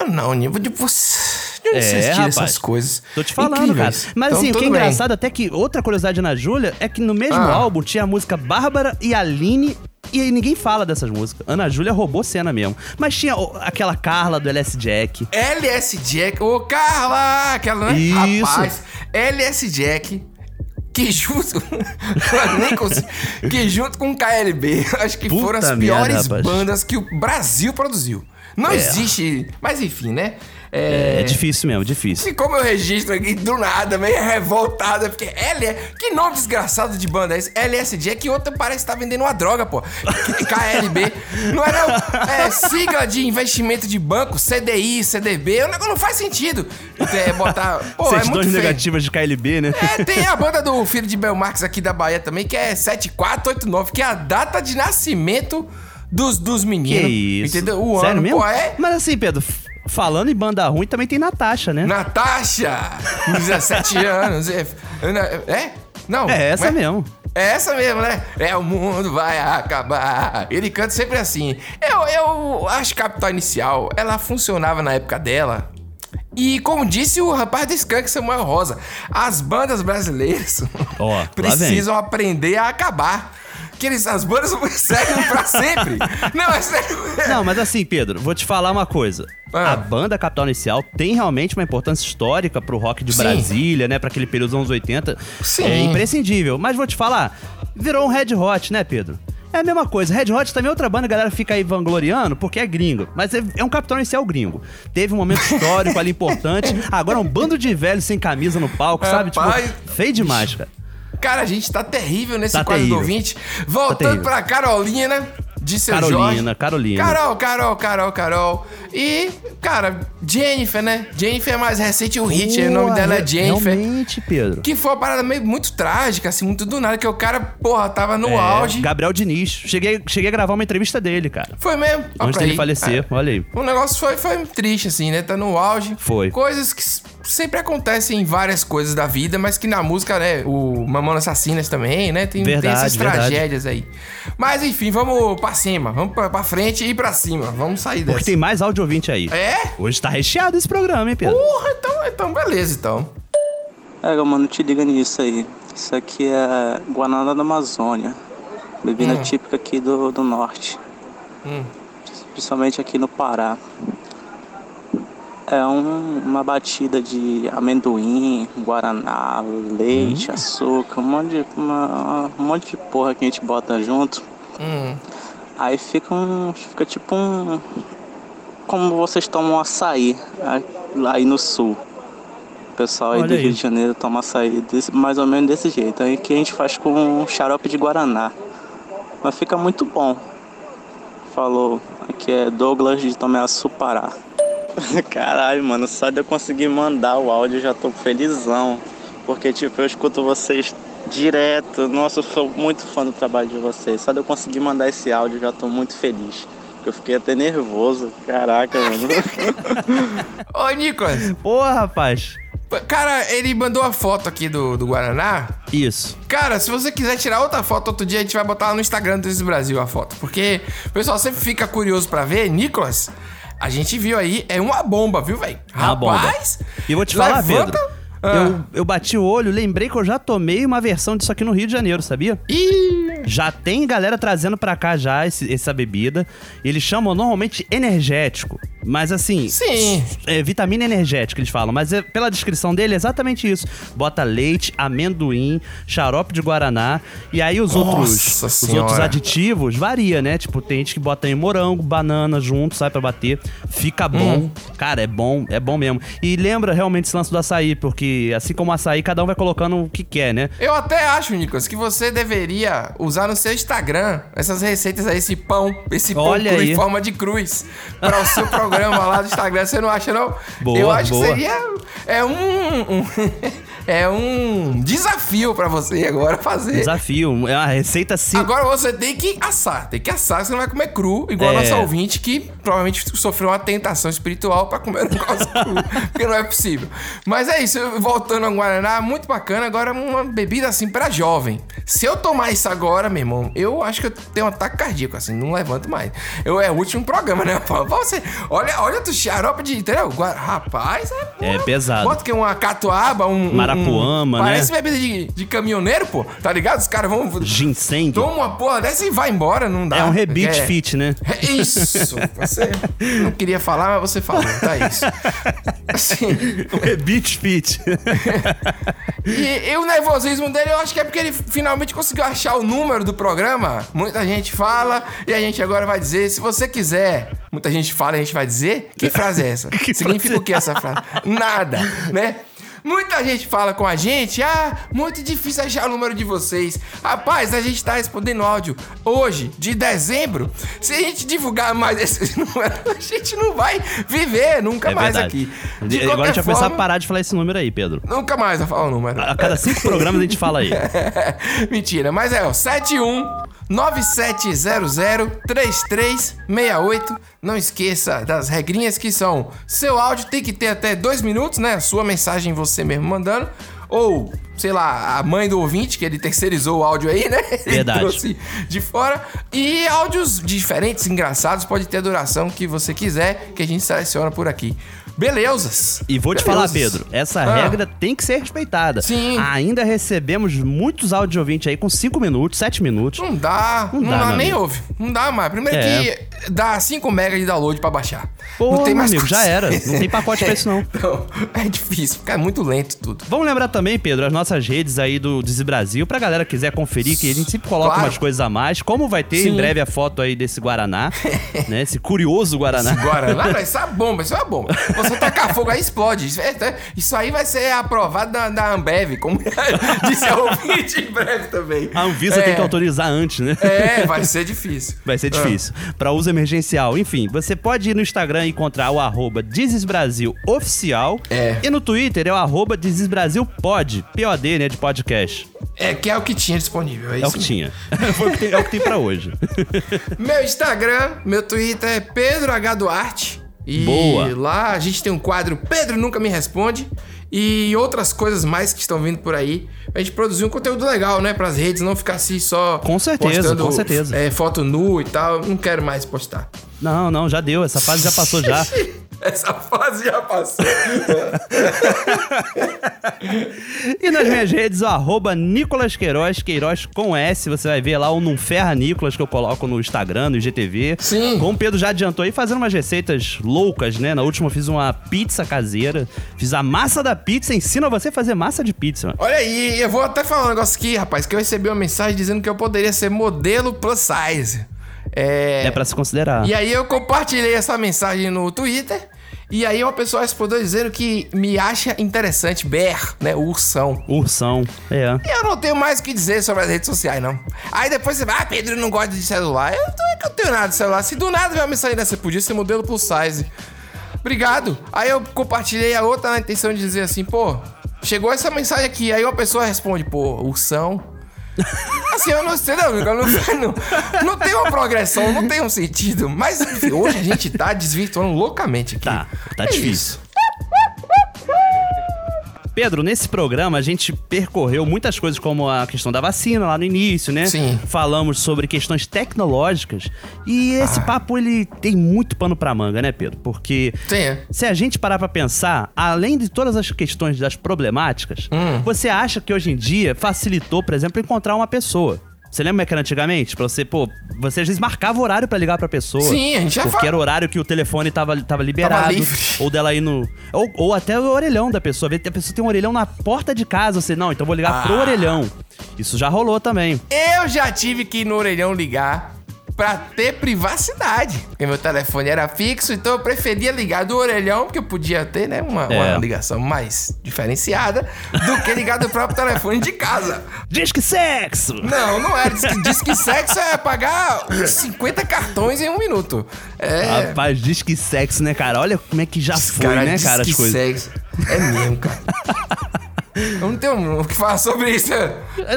Eu não, nível de você. Onde vocês tiram essas coisas? Tô te falando, Incríveis. cara. Mas Então, assim, o que é bem. engraçado até que outra curiosidade de Ana Júlia é que no mesmo Ah. álbum tinha a música Bárbara e Aline e aí ninguém fala dessas músicas. Ana Júlia roubou cena mesmo. Mas tinha aquela Carla do LS Jack. LS Jack. Ô, Carla! Aquela, né? Isso. Rapaz, LS Jack. Que junto. *laughs* Eu nem consigo- que junto com o KLB, acho que Puta foram as merda, piores rapaz. bandas que o Brasil produziu. Não É. existe. Mas enfim, né? É, difícil mesmo, difícil. E como eu registro aqui do nada, meio revoltado, é porque L que nome desgraçado de banda é esse? LSD, que outra parece estar vendendo uma droga, pô. KLB. Não é não. É sigla de investimento de banco, CDI, CDB. O negócio não faz sentido. É botar. Pô, é Certidões muito feio. negativas de KLB, né? É, tem a banda do filho de Belmarx aqui da Bahia também, que é 7489, que é a data de nascimento dos, dos Que meninos. isso. Entendeu? O Sério ano, mesmo? pô, é. Mas assim, Pedro, falando em banda ruim, também tem Natasha, né? Natasha! 17 *laughs* anos. É? é? Não. É essa mas- mesmo. É essa mesmo, né? É, o mundo vai acabar. Ele canta sempre assim. Eu, eu acho que Capital Inicial, ela funcionava na época dela. E como disse o rapaz do Skank Samuel Rosa, as bandas brasileiras *laughs* vem. precisam aprender a acabar. Que eles, as bandas seguem pra sempre. Não, é sério. Não, mas assim, Pedro, vou te falar uma coisa. Ah. A banda Capital Inicial tem realmente uma importância histórica pro rock de Sim. Brasília, né? Pra aquele período dos anos 80. Sim. É imprescindível. Mas vou te falar, virou um red hot, né, Pedro? É a mesma coisa. Red Hot também é outra banda, a galera fica aí vangloriando porque é gringo. Mas é, é um capitão inicial gringo. Teve um momento histórico ali importante. Agora é um bando de velhos sem camisa no palco, sabe? Rapaz. Tipo, feio demais, cara. Cara, a gente tá terrível nesse Tá quadro terrível. do ouvinte. Tá Voltando terrível. pra Carolina, de seu Carolina, Jorge. Carolina. Carol, Carol, Carol, Carol. E, cara, Jennifer, né? Jennifer é mais recente, o hit, o nome dela é Jennifer. Realmente, Pedro. Que foi uma parada meio muito trágica, assim, muito do nada, que o cara, porra, tava no É, auge. Gabriel Diniz. Cheguei, cheguei a gravar uma entrevista dele, cara. Foi mesmo. Antes dele aí. falecer, É. olha aí. O negócio foi, foi triste, assim, né? Tá no auge. Foi. Coisas que sempre acontecem em várias coisas da vida, mas que na música, né? O Mamona Assassinas também, né? Tem, tem Verdade, essas verdade. tragédias aí. Mas enfim, vamos pra cima. Vamos pra, pra frente e pra cima. Vamos sair dessa. Porque tem mais áudio ouvinte aí. É? Hoje tá recheado esse programa, hein, Pedro? Porra, então, então beleza, então. É, mano, te liga nisso aí. Isso aqui é Guaraná da Amazônia. Bebida Hum. típica aqui do, do norte. Hum. Principalmente aqui no Pará. É um- uma batida de amendoim, guaraná, leite, açúcar, um monte, de, uma- um monte de porra que a gente bota junto. Hum. Aí fica um. Fica tipo um. Como vocês tomam açaí aí- lá aí no sul. O pessoal aí Olha do aí. Rio de Janeiro toma açaí desse, mais ou menos desse jeito. Aí que a gente faz com xarope de Guaraná. Mas fica muito bom. Falou. Aqui é Douglas de Tomeaçu, Pará. *laughs* Caralho, mano, só de eu conseguir mandar o áudio eu já tô felizão. Porque, tipo, eu escuto vocês direto. Nossa, eu sou muito fã do trabalho de vocês. Só de eu conseguir mandar esse áudio eu já tô muito feliz. Eu fiquei até nervoso. Caraca, mano. *laughs* Ô, Nicolas. Porra, rapaz. Cara, ele mandou a foto aqui do, do Guaraná. Isso. Cara, se você quiser tirar outra foto outro dia, a gente vai botar lá no Instagram do Brasil a foto. Porque o pessoal sempre fica curioso pra ver. Nicolas, a gente viu aí, é uma bomba, viu, velho? É. Rapaz! E eu vou te falar, levanta- Pedro. Ah. Eu, eu bati o olho, lembrei que eu já tomei uma versão disso aqui no Rio de Janeiro, sabia? Ih! Já tem galera trazendo pra cá já esse- essa bebida. Eles chamam normalmente energético. Mas assim. Sim. É vitamina energética, eles falam. Mas é- pela descrição dele é exatamente isso. Bota leite, amendoim, xarope de guaraná. E aí os Nossa outros. Os outros aditivos varia, né? Tipo, tem gente que bota em morango, banana junto, sai pra bater. Fica bom. Hum. Cara, é bom, é bom mesmo. E lembra realmente esse lance do açaí, porque assim como o açaí, cada um vai colocando o que quer, né? Eu até acho, Nicolas, que você deveria usar no seu Instagram essas receitas aí, esse pão, esse pão Olha em forma de cruz, para o seu programa lá do Instagram. Você não acha, não? Boa, Eu acho boa. que seria. É um. um- é um desafio para você agora fazer. Desafio, é uma receita sim. Agora você tem que assar, tem que assar, você não vai comer cru, igual a É. nossa ouvinte que provavelmente sofreu uma tentação espiritual pra comer um negócio cru, *laughs* porque não é possível. Mas é isso, voltando ao Guaraná, muito bacana, agora uma bebida assim pra jovem. Se eu tomar isso agora, meu irmão, eu acho que eu tenho um ataque cardíaco, assim, não levanto mais. Eu é o último programa, né? Eu falo, "Pô, você, olha, olha tu xarope de, entendeu? Rapaz, é, É pesado. Bota que uma catuaba, um... um- Marapuama, um, né? Parece bebida de, de caminhoneiro, pô, tá ligado? Os caras vão... Ginseng. Toma uma porra dessa e vai embora, não dá. É um rebite É. fit, né? É isso. Você *laughs* não queria falar, mas você falou, tá isso. Assim, *laughs* Um rebite fit. *laughs* e, e o nervosismo dele, eu acho que é porque ele finalmente conseguiu achar o número do programa. Muita gente fala e a gente agora vai dizer, se você quiser. Muita gente fala e a gente vai dizer. Que frase é essa? Significa o que essa frase? Nada, né? Muita gente fala com a gente, ah, muito difícil achar o número de vocês. Rapaz, a gente tá respondendo áudio hoje, de dezembro. Se a gente divulgar mais esses *laughs* números, a gente não vai viver nunca É mais verdade. aqui. De Agora a gente vai começar a parar de falar esse número aí, Pedro. Nunca mais vai falar o número. A cada cinco programas a gente fala aí. *laughs* Mentira, mas é, ó, 71 9700 3368. Não esqueça das regrinhas que são: seu áudio tem que ter até dois minutos, né? Sua mensagem você mesmo mandando. Ou, sei lá, a mãe do ouvinte, que ele terceirizou o áudio aí, né? *laughs* Ele Verdade. trouxe de fora. E áudios diferentes, engraçados, pode ter a duração que você quiser, que a gente seleciona por aqui. Belezas. E vou te Belezas. falar, Pedro, essa Ah. regra tem que ser respeitada. Sim. Ainda recebemos muitos áudios de ouvinte aí com 5 minutos, 7 minutos. Não dá, não, Não dá, nem amigo. ouve. Não dá mais. Primeiro É. que dá 5 MB de download pra baixar. Pô, não tem mais amigo, já era. Não tem pacote pra isso, não. *laughs* Então, é difícil, fica muito lento tudo. Vamos lembrar também, Pedro, as nossas redes aí do Desi Brasil pra galera que quiser conferir, que a gente sempre coloca Claro. umas coisas a mais. Como vai ter Sim. em breve a foto aí desse Guaraná, *laughs* né? Esse curioso Guaraná. Esse Guaraná, *laughs* isso é uma bomba, isso é uma bomba. Você tacar fogo aí explode. Isso, é- isso aí vai ser aprovado da, da Ambev, como *laughs* disse a ouvinte em breve também. A Anvisa É. tem que autorizar antes, né? É, vai ser difícil. *laughs* Vai ser difícil. Pra uso emergencial. Enfim, você pode ir no Instagram e encontrar o arroba Oficial. É. E no Twitter é o arroba Brasil Pod. Né? De podcast. É que é o que tinha disponível. É, É, o que mesmo. tinha. *laughs* Foi o que tem- é o que tem pra hoje. Meu Instagram, meu Twitter é Pedro H. Duarte. E Boa. lá a gente tem um quadro Pedro Nunca Me Responde. E outras coisas mais que estão vindo por aí. A gente produzir um conteúdo legal, né? Pras redes, não ficar assim só. Com certeza, postando, com certeza. é, foto nu e tal. Não quero mais postar. Não, não, já deu. Essa fase já passou já. *laughs* *laughs* Essa fase já passou. *laughs* E nas minhas redes, o arroba Nicolas Queiroz, Queiroz com S. Você vai ver lá o Não Ferra Nicolas que eu coloco no Instagram, no IGTV. Sim. Como o Pedro já adiantou aí, fazendo umas receitas loucas, né? Na última eu fiz uma pizza caseira. Fiz a massa da pizza, ensina você a fazer massa de pizza. Olha aí, eu vou até falar um negócio aqui, rapaz, que eu recebi uma mensagem dizendo que eu poderia ser modelo plus size. É. É pra se considerar. E aí eu compartilhei essa mensagem no Twitter. E aí uma pessoa respondeu dizendo que me acha interessante, Bear, né? O ursão. Ursão, é. E eu não tenho mais o que dizer sobre as redes sociais, não. Aí depois você vai, ah, Pedro não gosta de celular. Eu não é que eu tenho nada de celular. Se do nada vier uma mensagem dessa, você podia ser modelo plus size. Obrigado. Aí eu compartilhei a outra na intenção de dizer assim, pô, chegou essa mensagem aqui. Aí uma pessoa responde, pô, ursão. Assim, eu não sei, não, eu não, não, não tem uma progressão, não tem um sentido. Mas enfim, hoje a gente tá desvirtuando loucamente aqui. Tá, tá É difícil. isso. Pedro, nesse programa a gente percorreu muitas coisas como a questão da vacina lá no início, né? Sim. Falamos sobre questões tecnológicas e Ah. esse papo ele tem muito pano pra manga, né, Pedro? Porque Tem. se a gente parar pra pensar, além de todas as questões das problemáticas, Hum. você acha que hoje em dia facilitou, por exemplo, encontrar uma pessoa? Você lembra como é que era antigamente? Pra você, pô, você às vezes marcava horário pra ligar pra pessoa. Sim, a gente já Porque fala. era o horário que o telefone tava, tava liberado. livre. *laughs* ou dela ir no. Ou, ou até o orelhão da pessoa. A pessoa tem um orelhão na porta de casa. Você, não, então vou ligar pro Ah. orelhão. Isso já rolou também. Eu já tive que ir no orelhão ligar pra ter privacidade. Porque meu telefone era fixo, então eu preferia ligar do orelhão, porque eu podia ter, né, uma, É. uma ligação mais diferenciada, do que ligar do próprio telefone de casa. Diz que sexo! Não, não é. Diz que, diz que sexo é pagar uns 50 cartões em um minuto. É. Rapaz, diz que sexo, né, cara? Olha como é que já foi, Cara, né, diz cara, as coisas. sexo. É mesmo, cara. *laughs* Eu não tenho o que falar sobre isso.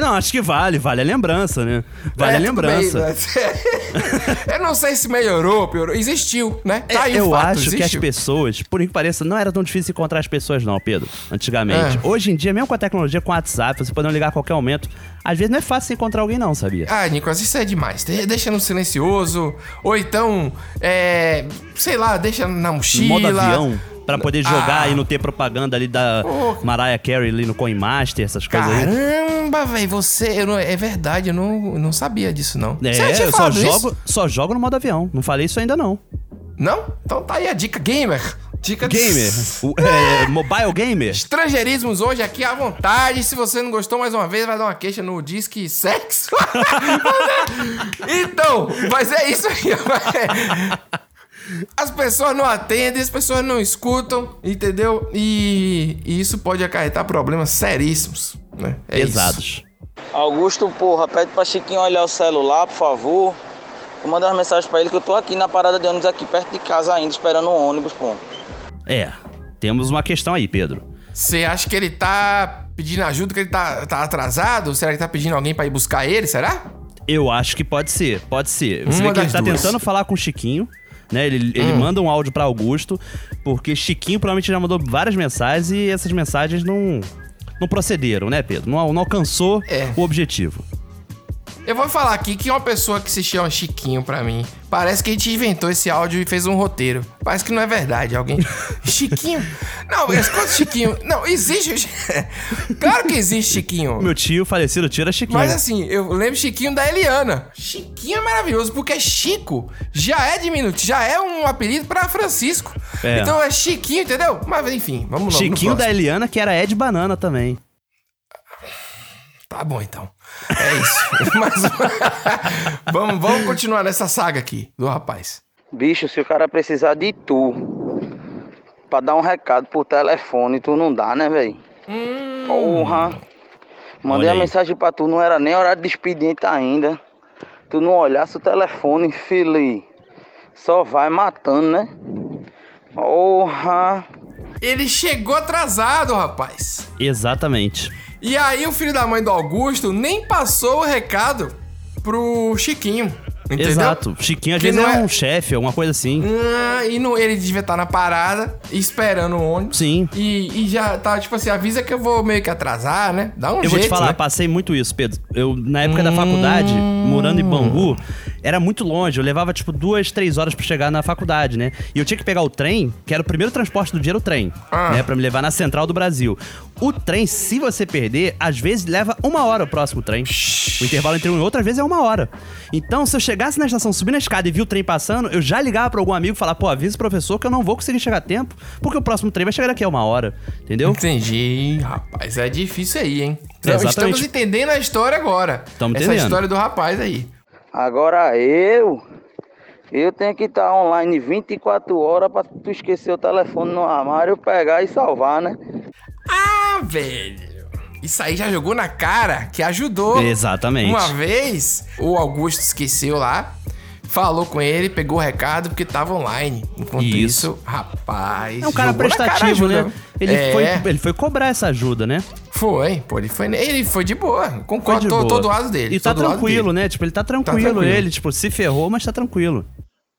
Não, acho que vale, vale a lembrança, né? Vale É, a lembrança. bem, mas- Eu não sei se melhorou, piorou. Existiu, né? Tá aí É, eu fato, acho que as existiu. pessoas, por que pareça, não era tão difícil encontrar as pessoas, não, Pedro. Antigamente. É. Hoje em dia, mesmo com a tecnologia, com o WhatsApp, você pode ligar a qualquer momento. Às vezes não é fácil encontrar alguém, não, sabia? Ah, Nicolas, isso é demais. De- Deixa no silencioso. Ou então, é. Sei lá, deixa na mochila. modo avião, pra poder jogar Ah. e não ter propaganda ali da Mariah Carey ali no Coinmaster, essas coisas aí. Caramba, velho, você. não- é verdade, eu não, eu não sabia disso, não. você É, tinha eu só isso? jogo, só jogo no modo avião. Não falei isso ainda, não. Não? Então tá aí a dica gamer. Dica Gamer. O- *laughs* é, mobile gamer. Estrangeirismos hoje aqui à vontade. Se você não gostou mais uma vez, vai dar uma queixa no Disque Sexo. *laughs* então, mas é isso aí. As pessoas não atendem, as pessoas não escutam, entendeu? E, e isso pode acarretar problemas seríssimos, né? É isso. Pesados. Augusto, porra, pede pra Chiquinho olhar o celular, por favor. Vou mandar uma mensagem pra ele que eu tô aqui na parada de ônibus aqui perto de casa ainda, esperando o ônibus, pô. É, temos uma questão aí, Pedro. Você acha que ele tá pedindo ajuda, que ele tá, tá atrasado? Será que tá pedindo alguém pra ir buscar ele? Será? Eu acho que pode ser, pode ser. Você Uma vê que ele tá duas. tentando falar com o Chiquinho, né? Ele, ele Hum. manda um áudio pra Augusto, porque Chiquinho provavelmente já mandou várias mensagens e essas mensagens não, não procederam, né, Pedro? Não, não alcançou É. o objetivo. Eu vou falar aqui que uma pessoa que se chama Chiquinho pra mim, parece que a gente inventou esse áudio e fez um roteiro. Parece que não é verdade. Alguém. *laughs* Chiquinho? Não, quanto Chiquinho? Não, existe. *laughs* claro que existe Chiquinho. Meu tio falecido tio era Chiquinho. Mas assim, eu lembro Chiquinho da Eliana. Chiquinho é maravilhoso, porque Chico já é diminutivo, já é um apelido pra Francisco. É. Então é Chiquinho, entendeu? Mas enfim, vamos lá. Chiquinho da. Eliana, que era Ed Banana também. Tá bom, então. É isso. *laughs* Mas *laughs* vamos, vamos continuar nessa saga aqui do rapaz. Bicho, se o cara precisar de tu pra dar um recado por telefone, tu não dá, né, velho? Porra. Mandei a mensagem pra tu, não era nem horário de expediente ainda. Tu não olhasse o telefone, filho. Só vai matando, né? Porra. Ele chegou atrasado, rapaz. Exatamente. E aí o filho da mãe do Augusto nem passou o recado pro Chiquinho. Entendeu? Exato. Chiquinho às Que vezes não é é- um chefe, alguma coisa assim. Ah, e não, ele devia estar na parada, esperando o ônibus. Sim. E, e já tá, tipo assim, avisa que eu vou meio que atrasar, né? Dá um eu jeito, vou te falar, né? passei muito isso, Pedro. Eu, na época da faculdade, morando em Bangu, era muito longe. Eu levava, tipo, duas, três horas pra chegar na faculdade, né? E eu tinha que pegar o trem, que era o primeiro transporte do dia, era o trem, Ah. né? Pra me levar na central do Brasil. O trem, se você perder, às vezes leva uma hora o próximo trem. O intervalo entre um e outro, às vezes, é uma hora. Então, se eu chegasse na estação, subir na escada e vi o trem passando, eu já ligava pra algum amigo e falava, pô, avisa o professor que eu não vou conseguir chegar a tempo, porque o próximo trem vai chegar daqui a uma hora. Entendeu? Entendi, rapaz. É difícil aí, hein? Então. Estamos entendendo a história agora. Tamo Essa entendendo. história do rapaz aí. Agora eu. Eu tenho que estar online 24 horas pra tu esquecer o telefone no armário, pegar e salvar, né? Ah, velho. Isso aí já jogou na cara que ajudou. Exatamente. Uma vez, o Augusto esqueceu lá, falou com ele, pegou o recado porque tava online. Enquanto isso, Isso. rapaz. É um cara jogou na cara a prestativo, ajuda. né? Ele, É, foi, ele foi cobrar essa ajuda, né? Foi, pô, ele foi, ele foi de boa. Foi Concordo, de tô, boa. tô do lado dele. E tá tranquilo, né? Tipo, ele tá tranquilo, tranquilo. ele, tipo, se ferrou, mas tá tranquilo.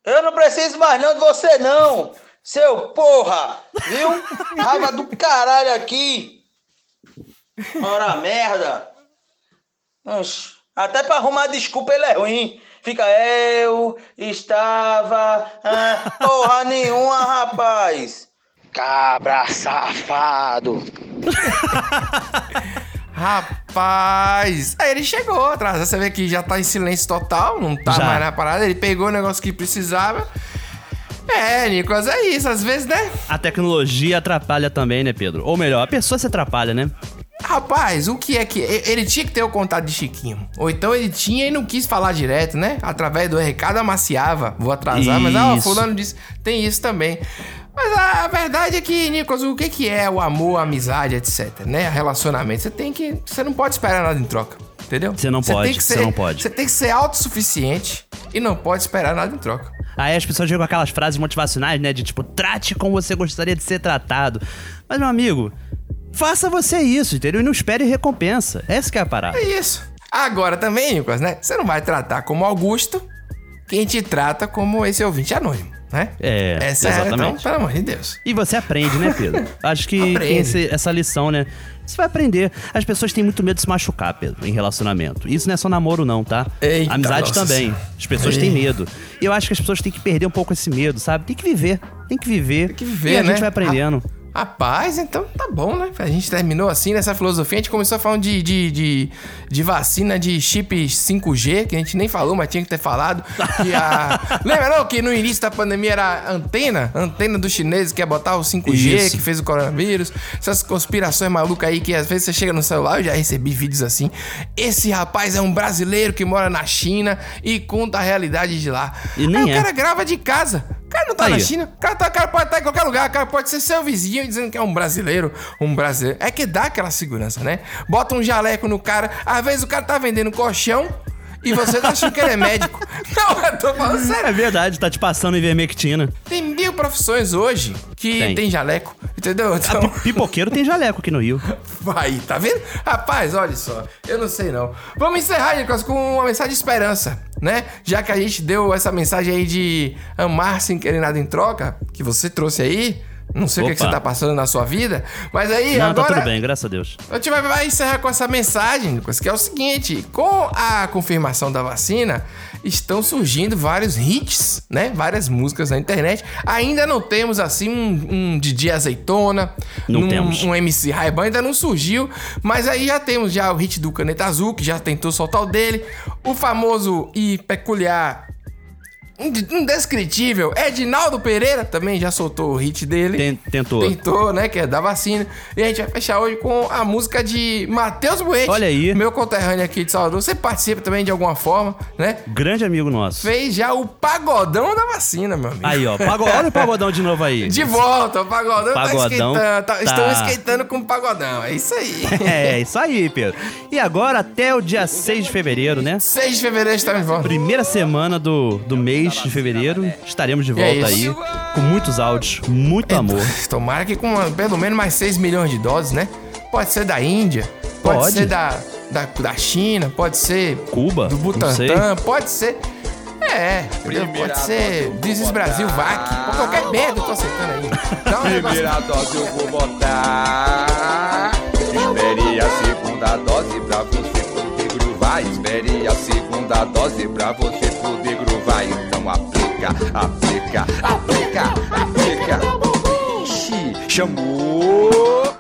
Eu não preciso mais não de você não, seu porra, viu? Raiva do caralho aqui. Ora merda. Até pra arrumar desculpa ele é ruim. Fica eu estava ah, porra nenhuma, rapaz. Cabra safado. *laughs* Rapaz, aí ele chegou atrás. Você vê que já tá em silêncio total, não tá Já. mais na parada. Ele pegou o negócio que precisava. É, Nicolas, é isso. Às vezes, né? A tecnologia atrapalha também, né, Pedro? Ou melhor, a pessoa se atrapalha, né? Rapaz, o que é que. Ele tinha que ter o contato de Chiquinho. Ou então ele tinha e não quis falar direto, né? Através do recado amaciava. Vou atrasar, mas ah, Isso. fulano disse. Tem isso também. Mas a, verdade é que, Nicolas, o que, que é o amor, a amizade, etc, né? Relacionamento. Você tem que. Você não pode esperar nada em troca. Entendeu? Você não pode, tem que você ser- não pode. Você tem que ser autossuficiente e não pode esperar nada em troca. Aí as pessoas chegam com aquelas frases motivacionais, né? De tipo, trate como você gostaria de ser tratado. Mas, meu amigo, faça você isso, entendeu? E não espere recompensa. Essa que é a parada. É isso. Agora também, Nicolas, né? Você não vai tratar como Augusto quem te trata como esse ouvinte anônimo, né? É, Essa é, então, exatamente. pelo amor de Deus. E você aprende, né, Pedro? *laughs* Acho que esse- essa lição, né? Você vai aprender. As pessoas têm muito medo de se machucar, Pedro, em relacionamento. Isso não é só namoro, não, tá? Eita, Amizade nossa também. As pessoas têm medo. E eu acho que as pessoas têm que perder um pouco esse medo, sabe? Tem que viver. Tem que viver. Tem que viver, e a né? gente vai aprendendo. Rapaz, então tá bom, né? A gente terminou assim nessa filosofia. A gente começou falando de, de, de, de vacina de chip 5G, que a gente nem falou, mas tinha que ter falado. Que a... *laughs* Lembra não que no início da pandemia era antena? Antena dos chineses que ia botar o 5G, Isso. que fez o coronavírus. Essas conspirações malucas aí que às vezes você chega no celular, eu já recebi vídeos assim. Esse rapaz é um brasileiro que mora na China e conta a realidade de lá. E nem aí é. o cara grava de casa. O cara não tá Aí. na China. O cara, tá- cara pode estar em qualquer lugar. O cara pode ser seu vizinho dizendo que é um brasileiro. Um brasileiro. É que dá aquela segurança, né? Bota um jaleco no cara. Às vezes o cara tá vendendo colchão e você tá achando que ele é médico. *laughs* Não, eu tô falando sério. É verdade, tá te passando ivermectina. Tem mil profissões hoje que tem, Tem. jaleco. Entendeu? A Então, pi- pipoqueiro tem jaleco aqui no Rio. vai, tá vendo? Rapaz, olha só. Eu não sei não. Vamos encerrar, Nicolas, com uma mensagem de esperança, né? Já que a gente deu essa mensagem aí de amar sem querer nada em troca, que você trouxe aí. Não sei o que, que Opa. você tá passando na sua vida, mas aí Não, agora... tá tudo bem, graças a Deus. A gente vai, vai encerrar com essa mensagem, Lucas, que é o seguinte: com a confirmação da vacina, estão surgindo vários hits, né? Várias músicas na internet. Ainda não temos assim um, um Didi Azeitona, Não um, temos. um MC Raiban, ainda não surgiu, mas aí já temos já o hit do Caneta Azul, que já tentou soltar o dele, o famoso e peculiar indescritível. Edinaldo Pereira também já soltou o hit dele. tentou. Tentou, né? Que é da vacina. E a gente vai fechar hoje com a música de Matheus Buete. Olha aí. Meu conterrâneo aqui de Salvador. Você participa também de alguma forma, né? Grande amigo nosso. Fez já o pagodão da vacina, meu amigo. Aí, ó. Pago... Olha o pagodão de novo aí. De volta, o pagodão, Pagodão tá esquentando. tá- tá. Estão esquentando com o pagodão. É isso aí. *laughs* É, isso aí, Pedro. E agora até o dia 6 de fevereiro, né? 6 de fevereiro estamos de volta. Primeira semana do, do mês de fevereiro. Estaremos de é volta aí. isso. Com muitos áudios, muito amor. *laughs* Tomara que com pelo menos mais 6 milhões de doses, né? Pode ser da Índia, pode, Pode. ser da, da, da China, pode ser Cuba, do. Butantan, pode ser. É, pode ser Dizes Brasil VAC, ou qualquer merda eu tô aceitando aí. Dá um negócio. Primeira dose eu vou botar. Espere a segunda dose pra você gruvar. Espere a segunda dose pra você aplica, aplica, aplica. Ixi, chamou.